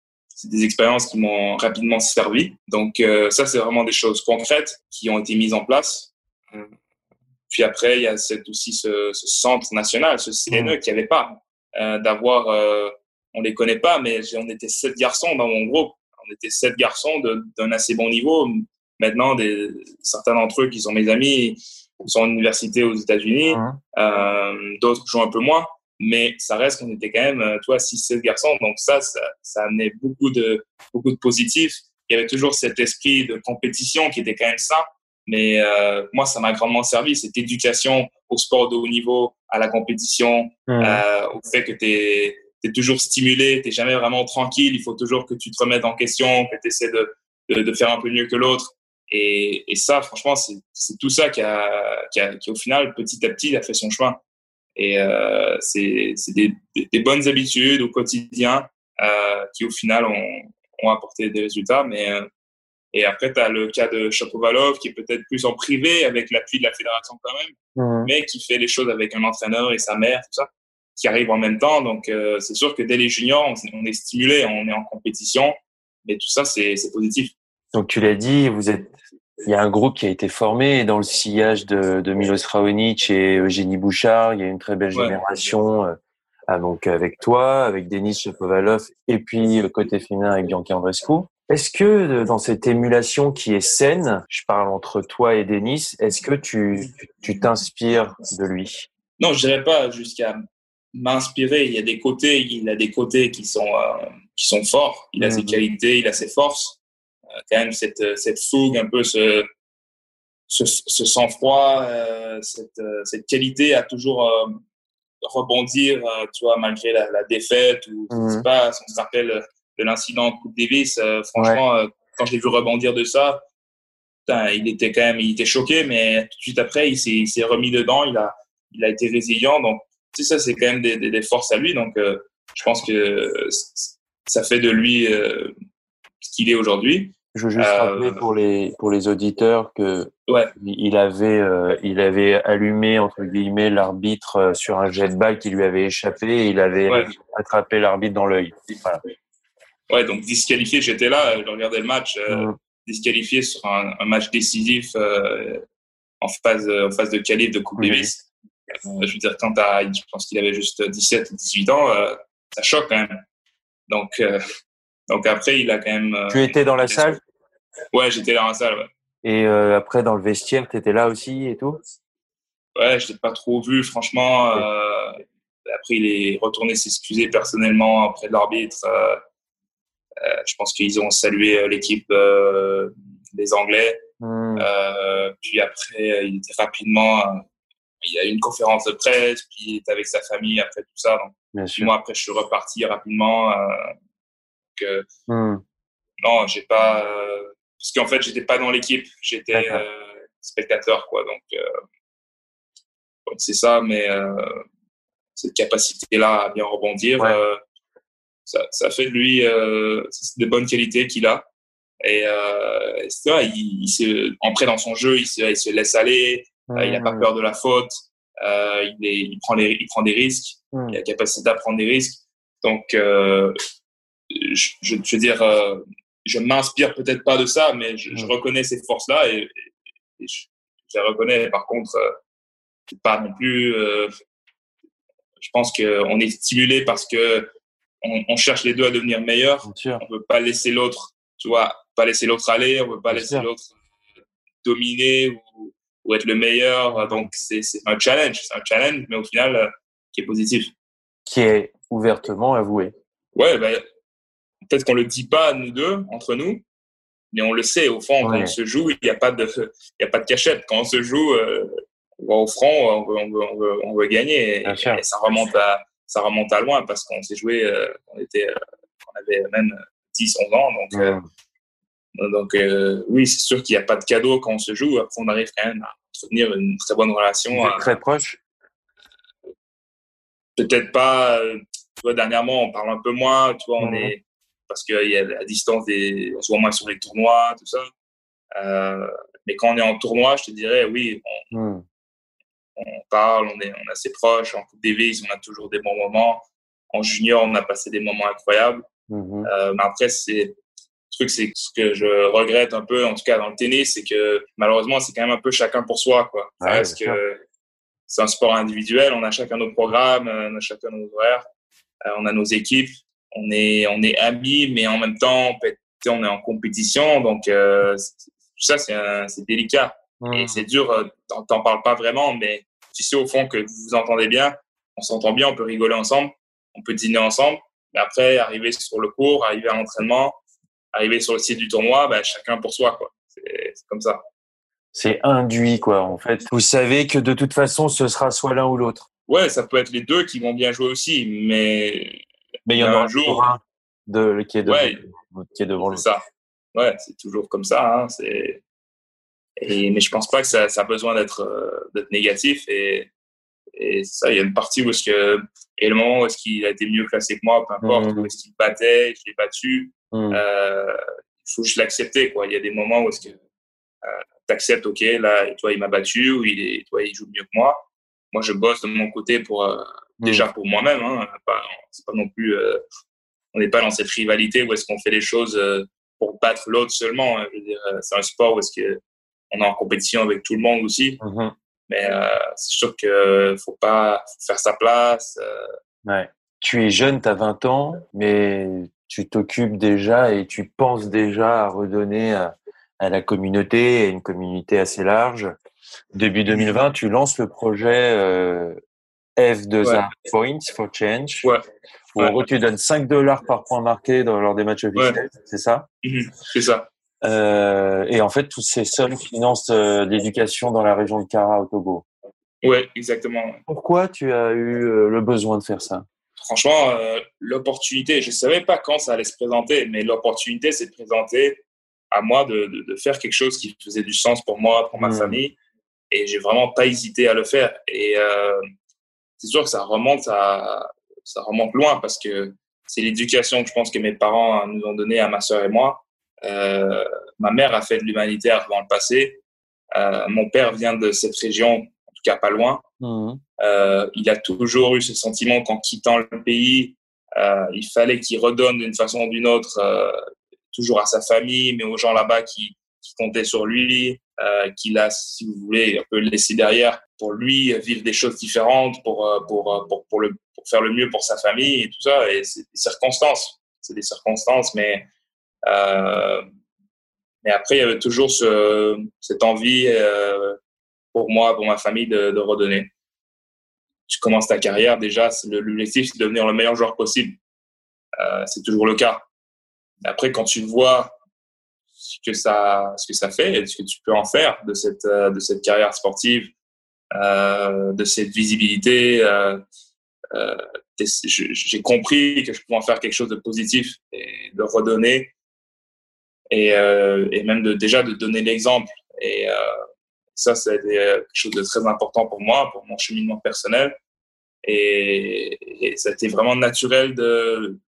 S1: des expériences qui m'ont rapidement servi. Donc euh, ça, c'est vraiment des choses concrètes qui ont été mises en place. Puis après, il y a aussi ce, ce, centre national, ce CNE, mm. qui n'y avait pas. Euh, D'avoir, euh, on les connaît pas, mais on était sept garçons dans mon groupe. On était sept garçons d'un assez bon niveau. Maintenant, des, certains d'entre eux qui sont mes amis, ils sont en université aux États-Unis. Mm. Euh, D'autres jouent un peu moins. Mais ça reste qu'on était quand même, euh, toi, six, sept garçons. Donc ça, ça, ça amenait beaucoup de, beaucoup de positifs. Il y avait toujours cet esprit de compétition qui était quand même ça mais euh, moi, ça m'a grandement servi, cette éducation au sport de haut niveau, à la compétition, mmh. euh, au fait que tu es, es, toujours stimulé, tu jamais vraiment tranquille, il faut toujours que tu te remettes en question, que tu essaies de, de, de, faire un peu mieux que l'autre. Et, et, ça, franchement, c'est tout ça qui, a, qui, a, qui, au final, petit à petit, a fait son chemin. Et euh, c'est des, des, des, bonnes habitudes au quotidien euh, qui, au final, ont, ont apporté des résultats. Mais euh, et après, tu as le cas de Chapovalov qui est peut-être plus en privé avec l'appui de la fédération quand même, mmh. mais qui fait les choses avec un entraîneur et sa mère, tout ça, qui arrive en même temps. Donc, euh, c'est sûr que dès les juniors, on, est stimulé, on est en compétition, mais tout ça, c'est positif.
S3: Donc, tu l'as dit, vous êtes, il y a un groupe qui a été formé dans le sillage de, de Milos Raonic et Eugénie Bouchard. Il y a une très belle génération. Euh, ah, donc avec toi, avec Denis Chapovalov, et puis euh, côté féminin avec Bianca Andrescu. Est-ce que euh, dans cette émulation qui est saine, je parle entre toi et Denis, est-ce que tu tu t'inspires de lui?
S1: Non, je dirais pas jusqu'à m'inspirer. Il y a des côtés, il a des côtés qui sont euh, qui sont forts. Il a ses mhm. qualités, il a ses forces. Euh, quand même cette cette fougue, un peu ce ce, ce sang-froid, euh, cette cette qualité à toujours rebondir, tu vois, malgré la, la défaite ou je sais mhm. pas. On se rappelle de l'incident Coupe Davis. Euh, franchement, euh, quand je l'ai vu rebondir de ça, il était quand même, il était choqué, mais tout de suite après, il s'est remis dedans, il a, il a été résilient. Donc, tu sais, ça, c'est quand même des, des, forces à lui. Donc, euh, je pense que ça fait de lui ce qu'il est aujourd'hui.
S3: Je veux juste rappeler pour les pour les auditeurs que ouais. il avait il avait allumé entre guillemets l'arbitre sur un jet de balle qui lui avait échappé et il avait attrapé l'arbitre dans l'œil. Voilà.
S1: Ouais, donc disqualifié, j'étais là, je regardais le match, euh, disqualifié sur un, un match décisif euh, en phase en phase de qualif de Coupe Davis. Euh, je veux dire, quand t'as, je pense qu'il avait juste 17 ou 18 ans, euh, ça choque quand même. Donc, euh, donc après, il a quand même.
S3: tu étais dans la salle?
S1: Ouais, j'étais dans la salle. Ouais.
S3: Et après, dans le vestiaire, tu étais là aussi et tout?
S1: Ouais, je l'ai pas trop vu, franchement. après, il est retourné s'excuser personnellement auprès de l'arbitre. Euh, je pense qu'ils ont salué euh, l'équipe euh, des Anglais. Hmm. puis après, il était rapidement il y a eu une conférence de presse, puis il était avec sa famille après tout ça. Donc, Moi, après, je suis reparti rapidement. donc, hmm. non, j'ai pas. Parce qu'en fait, j'étais pas dans l'équipe. J'étais spectateur, quoi. Donc, donc c'est ça, mais cette capacité-là à bien rebondir, ça, ça, fait de lui des bonnes qualités qu'il a. Et euh, il, il se, entré dans son jeu, il se, il se laisse aller, euh, il n'a pas peur de la faute, euh, il, est, il, prend les, il prend des risques, il a la capacité à prendre des risques. Donc, euh, je, je, veux dire, euh, je m'inspire peut-être pas de ça, mais je, je reconnais ces forces-là et, et, je, je, les reconnais. Par contre, euh, pas non plus. Euh, je pense qu'on est stimulé parce que on, on, cherche les deux à devenir meilleurs. On peut pas laisser l'autre, tu vois, pas laisser l'autre aller, on peut pas laisser l'autre dominer ou, ou, être le meilleur. Donc, c'est un challenge. C'est un challenge, mais au final, euh, qui est positif.
S3: Qui est ouvertement avoué.
S1: Ouais, ben, peut-être qu'on le dit pas, nous deux, entre nous, mais on le sait. Au fond, quand on se joue, il n'y a, pas de, il y a pas de cachette. Quand on se joue, euh, au front, on veut, on veut, on veut, on veut gagner. Et, et, ça, remonte à, ça remonte à loin parce qu'on s'est joué, euh, on, était, euh, on avait même 10, 11 ans. Donc, euh, donc, euh, oui, c'est sûr qu'il n'y a pas de cadeau quand on se joue. Après, on arrive quand même à entretenir une très bonne relation.
S3: Très proche?
S1: Peut-être pas. Tu vois, dernièrement, on parle un peu moins. Tu vois, on est parce qu'il y a la distance des. On se voit moins sur les tournois, tout ça. Euh, mais quand on est en tournoi, je te dirais, oui, on, on parle, on est, on est assez proche. En Coupe Davis, on a toujours des bons moments. En junior, on a passé des moments incroyables. Mhm. Euh, mais après, c'est truc, c'est ce que je regrette un peu, en tout cas dans le tennis, c'est que malheureusement, c'est quand même un peu chacun pour soi. Quoi. que c'est un sport individuel, on a chacun nos programmes, on a chacun nos horaires, euh, on a nos équipes, on est, on est amis, mais en même temps, on est en compétition, donc euh, tout ça, c'est délicat. Et mmh. c'est dur, euh, t'en parles pas vraiment, mais tu sais au fond que vous vous entendez bien, on s'entend bien, on peut rigoler ensemble, on peut dîner ensemble, mais après, arriver sur le cours, arriver à l'entraînement, arriver sur le site du tournoi, bah, chacun pour soi, quoi. C'est comme ça.
S3: C'est induit, quoi. En fait, vous savez que de toute façon, ce sera soit l'un ou l'autre.
S1: Ouais, ça peut être les deux qui vont bien jouer aussi, mais
S3: mais il y en a un jour un de qui est devant,
S1: ouais,
S3: qui est devant
S1: Ça. Ouais, c'est toujours comme ça. Hein, c'est et mais je pense pas que ça, ça a besoin d'être euh, d'être négatif et et ça, il y a une partie où est-ce que et le moment où est-ce qu'il a été mieux classé que moi, peu importe, mmh. où est-ce qu'il battait, je l'ai battu, Hmm. Euh, il faut juste l'accepter. Quoi. Il y a des moments où est-ce que euh, tu acceptes, OK, là, toi, il m'a battu ou il, est, toi, il joue mieux que moi. Moi, je bosse de mon côté pour, euh, hmm. déjà pour moi-même. Hein, pas, c'est pas non plus, euh, on n'est pas dans cette rivalité où est-ce qu'on fait les choses euh, pour battre l'autre seulement. Hein. C'est un sport où est-ce que on est en compétition avec tout le monde aussi. Hmm. Mais c'est sûr qu'il faut pas faut faire sa place.
S3: Ouais. Tu es jeune, tu as 20 ans, mais tu t'occupes déjà et tu penses déjà à redonner à, la communauté, à une communauté assez large. Début 2020, tu lances le projet euh, F2A Points for Change.
S1: Ouais.
S3: Où tu donnes 5 dollars par point marqué dans, lors des matchs officiels, c'est ça?
S1: Mhm. C'est ça.
S3: Euh, et en fait, tous ces sommes financent euh, l'éducation dans la région de Kara au Togo.
S1: Oui, exactement.
S3: Pourquoi tu as eu euh, le besoin de faire ça?
S1: Franchement, euh, l'opportunité, je ne savais pas quand ça allait se présenter, mais l'opportunité s'est présentée à moi de, de, de, faire quelque chose qui faisait du sens pour moi, pour ma mmh. famille. Et j'ai vraiment pas hésité à le faire. Et euh, c'est sûr que ça remonte, à, ça remonte loin parce que c'est l'éducation que je pense que mes parents nous ont donnée à ma sœur et moi. Euh, ma mère a fait de l'humanitaire dans le passé. Euh, mon père vient de cette région, en tout cas pas loin. Mmh. Il a toujours eu ce sentiment qu'en quittant le pays, il fallait qu'il redonne d'une façon ou d'une autre, toujours à sa famille, mais aux gens là-bas qui, qui, comptaient sur lui, euh, qu'il a, si vous voulez, un peu laissé derrière pour lui vivre des choses différentes, pour, euh, pour, pour, pour, le, pour faire le mieux pour sa famille et tout ça. C'est des circonstances. C'est des circonstances, mais, euh, mais après, il y avait toujours ce, cette envie pour moi, pour ma famille, de, redonner tu commences ta carrière, déjà, l'objectif, c'est de devenir le meilleur joueur possible. Euh, c'est toujours le cas. Après, quand tu vois ce que ça, ce que ça fait et ce que tu peux en faire de cette, euh, de cette carrière sportive, euh, de cette visibilité, euh, j'ai compris que je pouvais en faire quelque chose de positif et de redonner. et, et même déjà de donner l'exemple. Et ça, c'est quelque chose de très important pour moi, pour mon cheminement personnel. Et, et ça a été vraiment naturel de,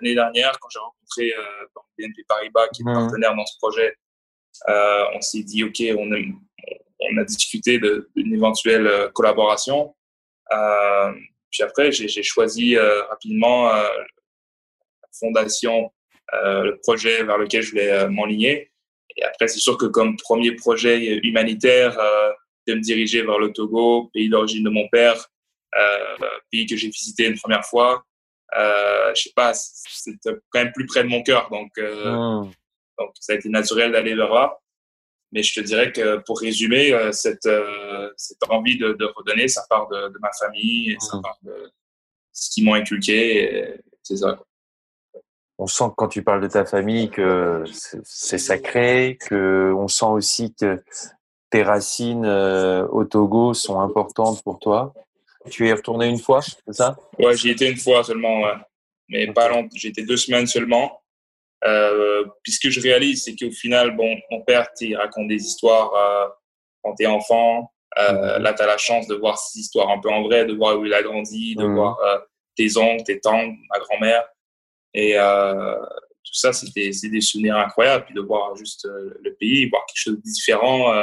S1: l'année dernière, quand j'ai rencontré euh, BNP Paribas, qui est mmh. partenaire dans ce projet. Euh, on s'est dit, OK, on, on a discuté d'une éventuelle euh, collaboration. Puis après, j'ai choisi rapidement la fondation, le projet vers lequel je voulais m'enligner. Et après, c'est sûr que comme premier projet humanitaire, de me diriger vers le Togo, pays d'origine de mon père, euh, pays que j'ai visité une première fois. Euh, je sais pas, c'est quand même plus près de mon cœur, donc euh, hmm. donc ça a été naturel d'aller vers là. Mais je te dirais que pour résumer, cette, cette envie de, de, redonner, ça part de, de ma famille, et ça hmm. part de ce qu'ils m'ont inculqué, c'est ça.
S3: On sent que quand tu parles de ta famille que c'est sacré, que on sent aussi que tes racines au Togo sont importantes pour toi. Tu es retourné une fois, c'est ça?
S1: Ouais, j'y étais une fois seulement, mais pas longtemps. Été deux semaines seulement. Euh, puis ce que je réalise, c'est qu'au final, bon, mon père, il raconte des histoires euh, quand t'es enfant. Euh, mhm. Là, tu as la chance de voir ces histoires un peu en vrai, de voir où il a grandi, de mhm. voir euh, tes oncles, tes tantes, ma grand-mère. Et euh, tout ça, c'était des souvenirs incroyables. Puis de voir juste le pays, voir quelque chose de différent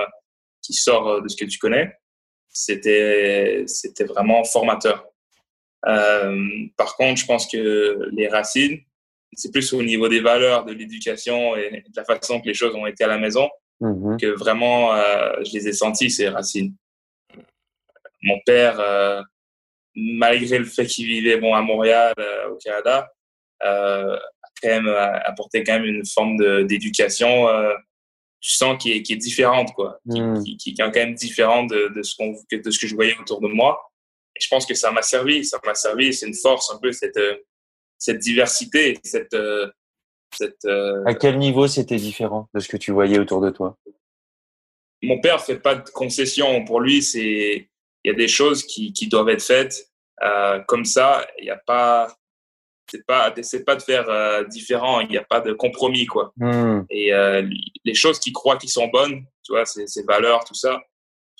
S1: qui sort de ce que tu connais c'était c'était vraiment formateur. Euh, par contre, je pense que les racines, c'est plus au niveau des valeurs, de l'éducation et de la façon que les choses ont été à la maison mm-hmm. que vraiment euh, je les ai sentis ces racines. Mon père, euh, malgré le fait qu'il vivait bon à Montréal, au Canada, a quand même apporté quand même une forme d'éducation tu sens qui est, qui est différente, quoi, qui, hmm. qui, qui, est quand même différente de, de ce qu'on, de ce que je voyais autour de moi. Et je pense que ça m'a servi, ça m'a servi, c'est une force un peu cette, euh, cette diversité, cette, euh, cette. Euh,
S3: à quel niveau c'était différent de ce que tu voyais autour de toi?
S1: Mon père fait pas de concessions. Pour lui, c'est il y a des choses qui, qui doivent être faites euh, comme ça. Il n'y a pas c'est pas c'est pas de faire euh, différent il n'y a pas de compromis quoi. Hmm. et euh, les choses qu'il croit qui sont bonnes tu vois ses, valeurs tout ça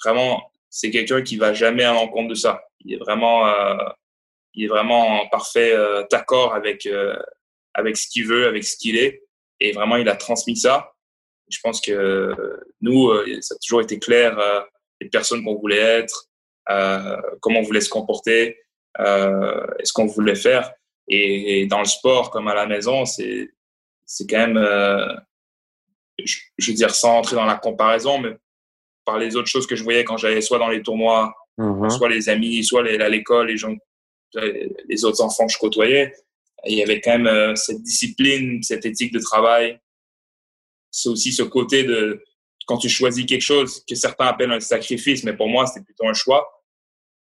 S1: vraiment c'est quelqu'un qui va jamais à l'encontre de ça. Il est vraiment euh, il est vraiment en parfait accord avec avec ce qu'il veut avec ce qu'il est. Et vraiment il a transmis ça. Je pense que nous ça a toujours été clair les personnes qu'on voulait être comment on voulait se comporter et ce qu'on voulait faire et, dans le sport comme à la maison, c'est c'est quand même, euh, je, je, veux dire, sans entrer dans la comparaison, mais par les autres choses que je voyais quand j'allais soit dans les tournois, mm-hmm. soit les amis, soit les, à l'école, les gens, les autres enfants que je côtoyais, il y avait quand même euh, cette discipline, cette éthique de travail. C'est aussi ce côté de quand tu choisis quelque chose que certains appellent un sacrifice, mais pour moi, c'est plutôt un choix.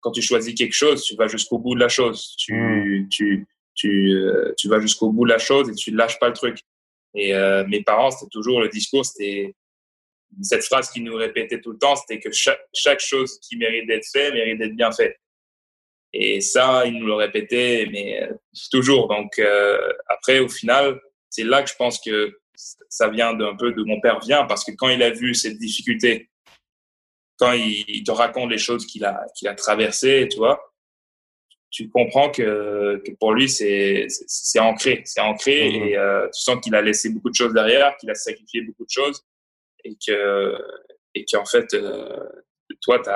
S1: Quand tu choisis quelque chose, tu vas jusqu'au bout de la chose. Tu, mm. tu, tu, euh, tu vas jusqu'au bout de la chose et tu ne lâches pas le truc. Et euh, mes parents, c'était toujours le discours, c'était cette phrase qu'ils nous répétaient tout le temps, c'était que chaque, chose qui mérite d'être fait mérite d'être bien fait. Et ça, ils nous le répétaient, mais euh, toujours. Donc euh, après, au final, c'est là que je pense que ça vient d'un peu de mon père vient, parce que quand il a vu cette difficulté, quand il, il te raconte les choses qu'il a, qu'il a traversées, tu vois, tu comprends que, que pour lui, c'est ancré. C'est ancré mmh. et euh, tu sens qu'il a laissé beaucoup de choses derrière, qu'il a sacrifié beaucoup de choses et que et qu'en fait, euh, toi, tu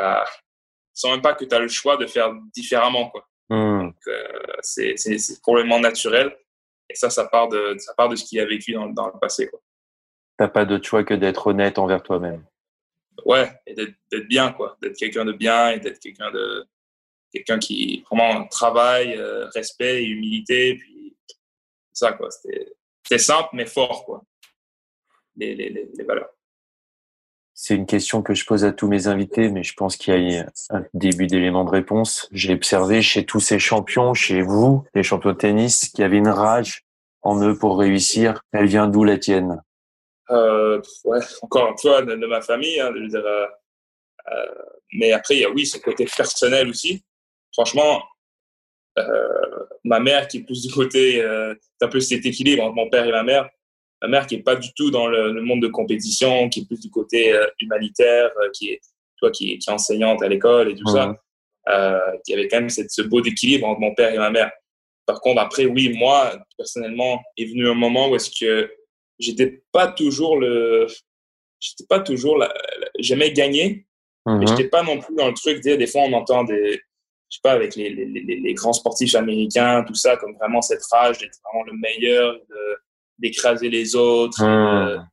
S1: sens même pas que tu as le choix de faire différemment. Quoi. Mmh. Donc, euh, c'est probablement naturel. Et ça, ça part de, ça part de ce qu'il a vécu dans, dans le passé. Tu
S3: n'as pas d'autre choix que d'être honnête envers toi-même.
S1: Ouais, et d'être bien, quoi. D'être quelqu'un de bien et d'être quelqu'un de, quelqu'un qui vraiment travaille, euh, respect et humilité. Puis ça, quoi. C'était simple, mais fort, quoi. Les, les, les valeurs.
S3: C'est une question que je pose à tous mes invités, mais je pense qu'il y a un début d'élément de réponse. J'ai observé chez tous ces champions, chez vous, les champions de tennis, qu'il y avait une rage en eux pour réussir. Elle vient d'où la tienne?
S1: Euh, ouais, Encore une fois, de, ma famille. Hein, de dire, euh, euh, mais après, il y a oui, ce côté personnel aussi franchement, euh, ma mère qui est plus du côté, euh, un peu cet équilibre entre mon père et ma mère. ma mère qui est pas du tout dans le, monde de compétition, qui est plus du côté euh, humanitaire, qui est, toi, qui est, qui est enseignante à l'école et tout ça, qui avait quand même cette, ce beau équilibre entre mon père et ma mère. Par contre, après, oui, moi, personnellement, est venu un moment où est-ce que j'étais pas toujours le, j'étais pas toujours la, j'aimais gagner, mais mhm. j'étais pas non plus dans le truc. Des, des fois, on entend des, je sais pas, avec les, les, les, grands sportifs américains, tout ça, comme vraiment cette rage d'être vraiment le meilleur, d'écraser les autres, mhm.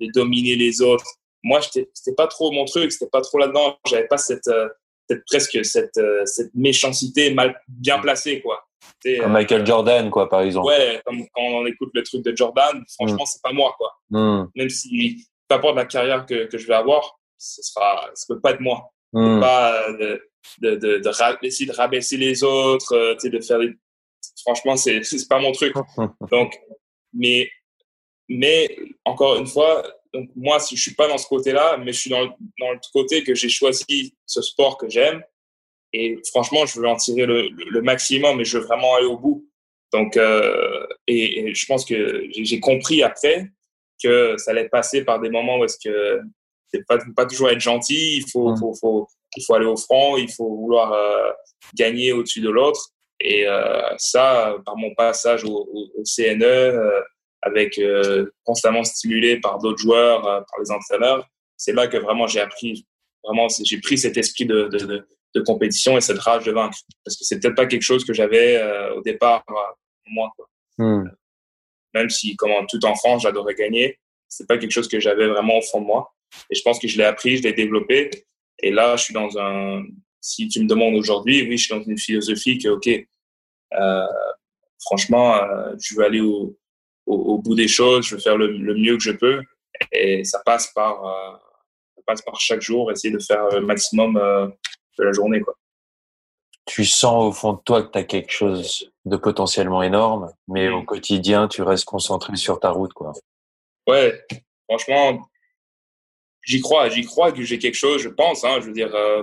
S1: de, de, dominer les autres. Moi, c'était pas trop mon truc, c'était pas trop là-dedans. J'avais pas cette, euh, cette presque cette, euh, cette méchanceté mal bien placée, quoi.
S3: Comme Michael euh, Jordan, quoi, par exemple.
S1: Ouais, comme quand on écoute le truc de Jordan, franchement, mm. c'est pas moi, quoi. Mm. Même si, peu importe la carrière que, que je vais avoir, ce sera, ça peut pas être moi. Mm. Pas de, de, de, essayer de rabaisser les autres, euh, de faire des... Franchement, c'est, pas mon truc. Donc, mais, mais, encore une fois, donc moi, je suis pas dans ce côté-là, mais je suis dans le, dans le côté que j'ai choisi ce sport que j'aime et franchement, je veux en tirer le, le, maximum et je veux vraiment aller au bout. Donc, euh, et, je pense que j'ai compris après que ça allait passer par des moments où est-ce que c'est pas, pas toujours être gentil, il faut, mmh. faut, faut, il faut aller au front, il faut vouloir euh, gagner au-dessus de l'autre. Et euh, ça, par mon passage au, au, CNE, euh, avec constamment stimulé par d'autres joueurs, par les entraîneurs, c'est là que vraiment j'ai appris, vraiment j'ai pris cet esprit de, de, de de compétition et cette rage de vaincre. Parce que c'est peut-être pas quelque chose que j'avais au départ, moi. Quoi. Hmm. Même si, comme en tout enfant, j'adorais gagner, c'est pas quelque chose que j'avais vraiment au fond de moi. Et je pense que je l'ai appris, je l'ai développé. Et là, je suis dans un. Si tu me demandes aujourd'hui, oui, je suis dans une philosophie que, ok, euh, franchement, euh, je veux aller au, au, bout des choses, je veux faire le, le, mieux que je peux. Et ça passe par, euh, ça passe par chaque jour, essayer de faire le maximum de la journée. Quoi.
S3: Tu sens au fond de toi que tu as quelque chose de potentiellement énorme, mais au quotidien, tu restes concentré sur ta route. Quoi.
S1: Ouais, franchement, j'y crois. J'y crois que j'ai quelque chose, je pense. Hein, je veux dire, euh,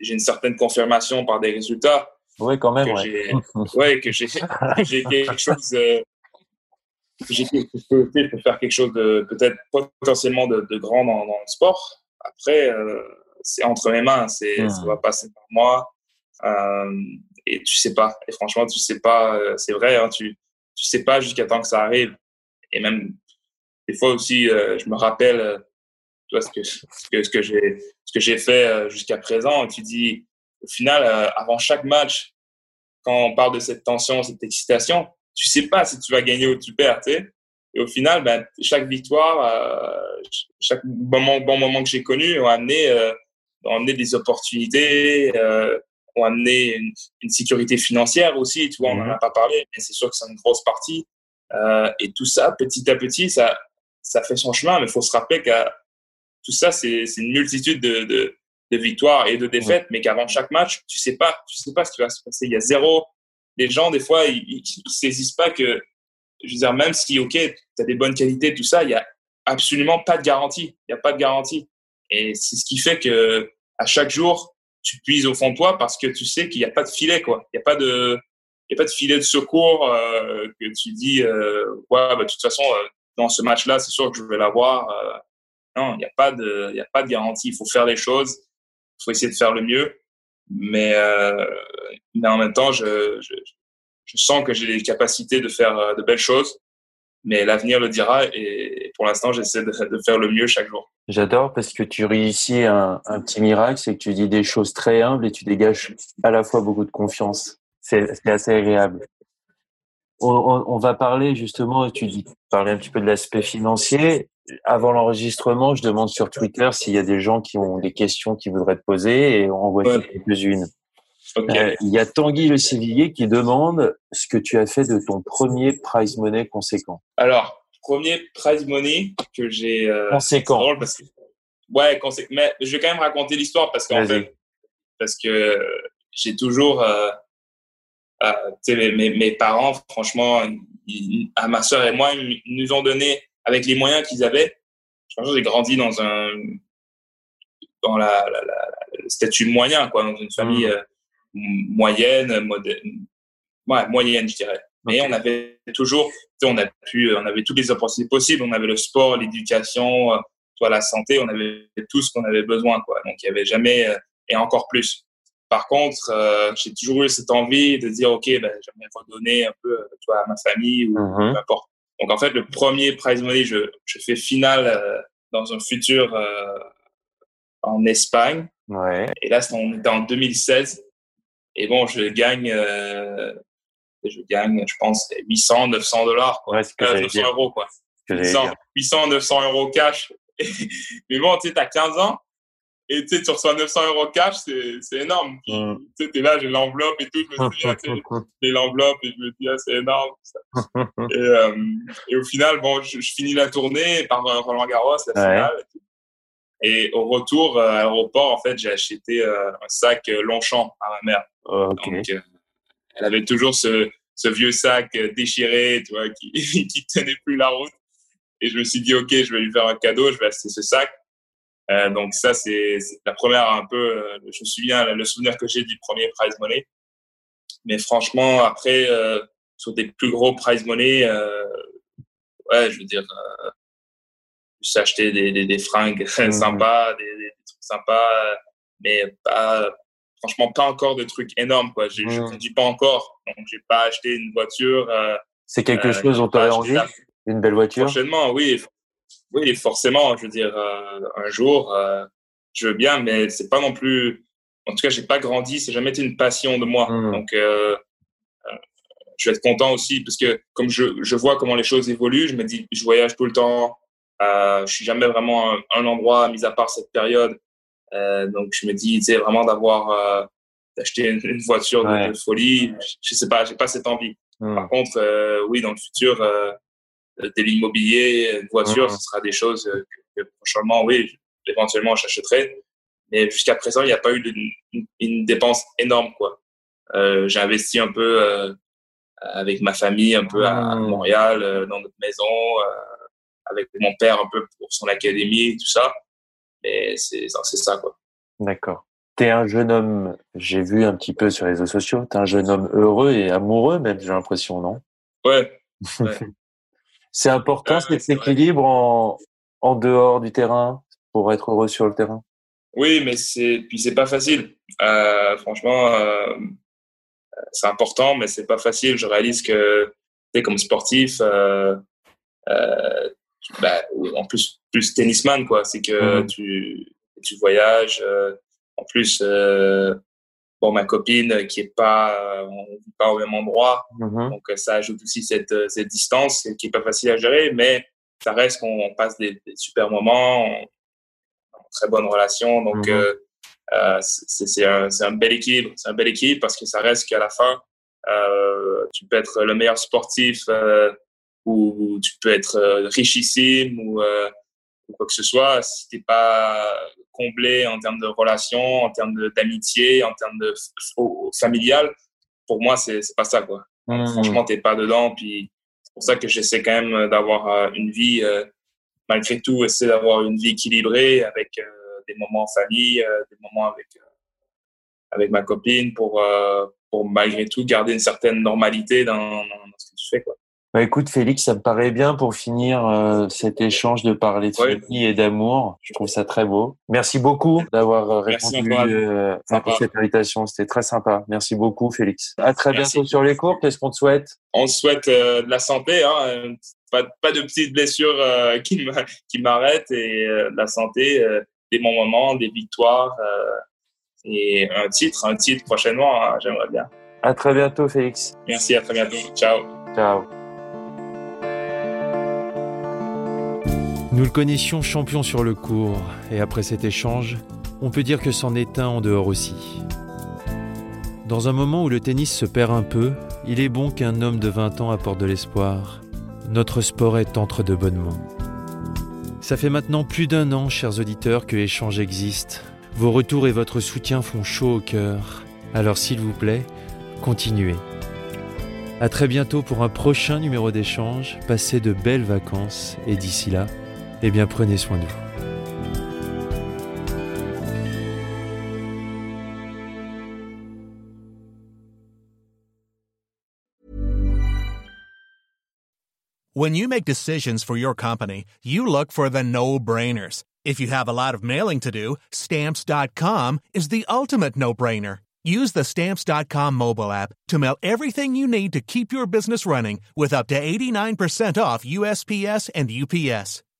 S1: j'ai une certaine confirmation par des résultats.
S3: Oui, quand même.
S1: Que ouais. que j'ai quelque chose. Euh, que j'ai faire quelque chose de peut-être potentiellement de, grand dans, le sport. Après, euh, c'est entre mes mains, c'est, ça hmm. va passer par moi. Euh, et tu sais pas. Et franchement, tu sais pas. C'est vrai, hein, tu tu sais pas jusqu'à temps que ça arrive. Et même des fois aussi, je me rappelle, tu vois ce que ce que, ce que j'ai ce que j'ai fait euh, jusqu'à présent. Et tu dis, au final, avant chaque match, quand on parle de cette tension, cette excitation, tu sais pas si tu vas gagner ou tu perds, tu sais. Et au final, ben, chaque victoire, chaque bon moment, bon moment que j'ai connu ont amené ont amené des opportunités, euh, ont amené une, une, sécurité financière aussi. Tu vois, on n'en a mhm. pas parlé, mais c'est sûr que c'est une grosse partie. Euh, et tout ça, petit à petit, ça, ça fait son chemin. Mais il faut se rappeler que tout ça, c'est une multitude de, de, de, victoires et de défaites, mais qu'avant chaque match, tu sais pas, tu sais pas ce qui va se passer. Il y a zéro. Les gens, des fois, ils, ils, saisissent pas que, je veux dire, même si, ok, tu as des bonnes qualités, tout ça, il y a absolument pas de garantie. Il n'y a pas de garantie. Et c'est ce qui fait que à chaque jour, tu puises au fond de toi parce que tu sais qu'il n'y a pas de filet, quoi. Il n'y a pas de, il y a pas de filet de secours euh, que tu dis, euh, ouais, bah, de toute façon, euh, dans ce match-là, c'est sûr que je vais l'avoir. Euh, non, il n'y a pas de, y a pas de garantie. Il faut faire les choses. Il faut essayer de faire le mieux. Mais, euh, mais en même temps, je, je, je sens que j'ai les capacités de faire de belles choses mais l'avenir le dira et pour l'instant j'essaie de, faire le mieux chaque jour.
S3: J'adore parce que tu réussis un, un petit miracle, c'est que tu dis des choses très humbles et tu dégages à la fois beaucoup de confiance. C'est assez agréable. On, va parler justement, tu dis parler un petit peu de l'aspect financier. Avant l'enregistrement, je demande sur Twitter s'il y a des gens qui ont des questions qu'ils voudraient te poser et on voit quelques-unes. Euh, il y a Tanguy Le Civillier qui demande ce que tu as fait de ton premier prize money conséquent.
S1: Alors, premier prize money que j'ai.
S3: Euh, conséquent.
S1: parce que, ouais, conséquent. Mais je vais quand même raconter l'histoire parce qu'en fait, parce que j'ai toujours. Euh, euh mes, mes, mes, parents, franchement, à ma soeur et moi, ils nous ont donné, avec les moyens qu'ils avaient, j'ai grandi dans un. dans la, la, la, le statut moyen, quoi, dans une famille. Mmh moyenne, moderne, ouais, moyenne, je dirais. Mais on avait toujours, on a pu, on avait toutes les opportunités possibles. On avait le sport, l'éducation, toi, la santé. On avait tout ce qu'on avait besoin, quoi. Donc, il y avait jamais, et encore plus. Par contre, euh, j'ai toujours eu cette envie de dire, OK, ben, j'aimerais redonner un peu toi, à ma famille ou mhm. peu importe. Donc, en fait, le premier prize money, je, je fais finale euh, dans un futur euh, en Espagne.
S3: Ouais.
S1: Et là, on était en 2016. Et bon, je gagne, je gagne, je pense, 800, 900 dollars,
S3: quoi. Ouais, 900
S1: euros, quoi. 800, 800, 900 euros cash. Mais bon, tu sais, t'as 15 ans. Et tu sais, reçois 900 euros cash, c'est énorme. Mm. Tu sais, t'es là, j'ai l'enveloppe et tout. Je me dis, ah, j'ai l'enveloppe et je me dis, ah, c'est énorme. et, euh, et, au final, bon, je, finis la tournée par Roland Garros, la finale. Et, au retour euh, à l'aéroport, en fait, j'ai acheté euh, un sac Longchamp à ma mère.
S3: Donc,
S1: elle avait toujours ce, ce vieux sac déchiré, tu vois, qui, qui tenait plus la route. Et je me suis dit, OK, je vais lui faire un cadeau, je vais acheter ce sac. Euh, donc ça, c'est la première un peu, euh, je me souviens, le souvenir que j'ai du premier prize money. Mais franchement, après, euh, sur des plus gros prize money, ouais, je veux dire, j'ai acheté des, des, des fringues mmh. sympas, des, des, trucs sympas, mais pas, franchement, pas encore de trucs énormes, quoi. Je, ne mmh. conduis pas encore, donc j'ai pas acheté une voiture.
S3: c'est quelque chose dont tu as envie Une belle voiture?
S1: Prochainement, oui. Oui, forcément. Je veux dire, euh, un jour, euh, je veux bien, mais c'est pas non plus. En tout cas, j'ai pas grandi. C'est jamais été une passion de moi. Mmh. Donc, euh, je vais être content aussi parce que comme je, je, vois comment les choses évoluent, je me dis, je voyage tout le temps. Je suis jamais vraiment un, un, endroit, mis à part cette période. Donc, je me dis, tu sais, vraiment d'avoir d'acheter une, voiture de, folie. Je, sais pas, j'ai pas cette envie. Mmh. Par contre, oui, dans le futur, de l'immobilier, une voiture, ce sera des choses euh, que, prochainement, oui, éventuellement, j'achèterai. Mais jusqu'à présent, il n'y a pas eu de, une, dépense énorme, quoi. Euh, j'ai investi un peu euh, avec ma famille, un peu à, Montréal, euh, dans notre maison, avec mon père un peu pour son académie, tout ça. Mais c'est ça, quoi.
S3: D'accord. Tu es un jeune homme, j'ai vu un petit peu sur les réseaux sociaux, tu es un jeune homme heureux et amoureux, même, j'ai l'impression, non?
S1: Ouais. ouais.
S3: C'est important cet équilibre en, en dehors du terrain pour être heureux sur le terrain?
S1: Oui, mais c'est puis c'est pas facile. Euh, franchement, euh, c'est important, mais c'est pas facile. Je réalise que tu comme sportif, euh, euh, bah, en plus plus tennisman quoi, c'est que mmh tu tu voyages. Euh, en plus, euh, bon, ma copine qui est pas, euh, on vit pas au même endroit, mhm. donc euh, ça ajoute aussi cette, euh, cette distance qui est pas facile à gérer, mais ça reste qu'on passe des, super moments, on, très bonne relation, donc mhm. euh, c'est un, un, bel équilibre, c'est un bel équilibre parce que ça reste qu'à la fin, euh, tu peux être le meilleur sportif euh, ou, tu peux être richissime ou, ou quoi que ce soit, si t'es pas comblé en termes de relations, en termes d'amitié, en termes de familial, pour moi, c'est pas ça, quoi. Mmh. Franchement, t'es pas dedans. Puis c'est pour ça que j'essaie quand même d'avoir euh, une vie, euh, malgré tout, essayer d'avoir une vie équilibrée avec euh, des moments en famille, des moments avec, avec ma copine pour, pour malgré tout garder une certaine normalité dans, dans ce que tu fais, quoi.
S3: Bah écoute Félix, ça me paraît bien pour finir euh, cet échange de parler de famille et d'amour. Je trouve ça très beau. Merci beaucoup d'avoir euh, répondu euh, à cette invitation. C'était très sympa. Merci beaucoup Félix. À très bientôt sur les cours. Qu'est-ce qu'on te souhaite?
S1: On souhaite de la santé, hein, pas, pas, de petites blessures qui m'arrêtent et de la santé, des bons moments, des victoires et un titre, un titre prochainement. Hein, j'aimerais bien.
S3: À très bientôt Félix.
S1: Merci, à très bientôt. Ciao.
S3: Ciao.
S2: Nous le connaissions champion sur le court, et après cet échange, on peut dire que c'en est un en dehors aussi. Dans un moment où le tennis se perd un peu, il est bon qu'un homme de 20 ans apporte de l'espoir. Notre sport est entre de bonnes mains. Ça fait maintenant plus d'un an, chers auditeurs, que l'échange existe. Vos retours et votre soutien font chaud au cœur. Alors s'il vous plaît, continuez. À très bientôt pour un prochain numéro d'échange. Passez de belles vacances et d'ici là, eh bien prenez soin de vous.
S4: When you make decisions for your company, you look for the no-brainers. If you have a lot of mailing to do, stamps.com is the ultimate no-brainer. Use the stamps.com mobile app to mail everything you need to keep your business running with up to 89% off USPS and UPS.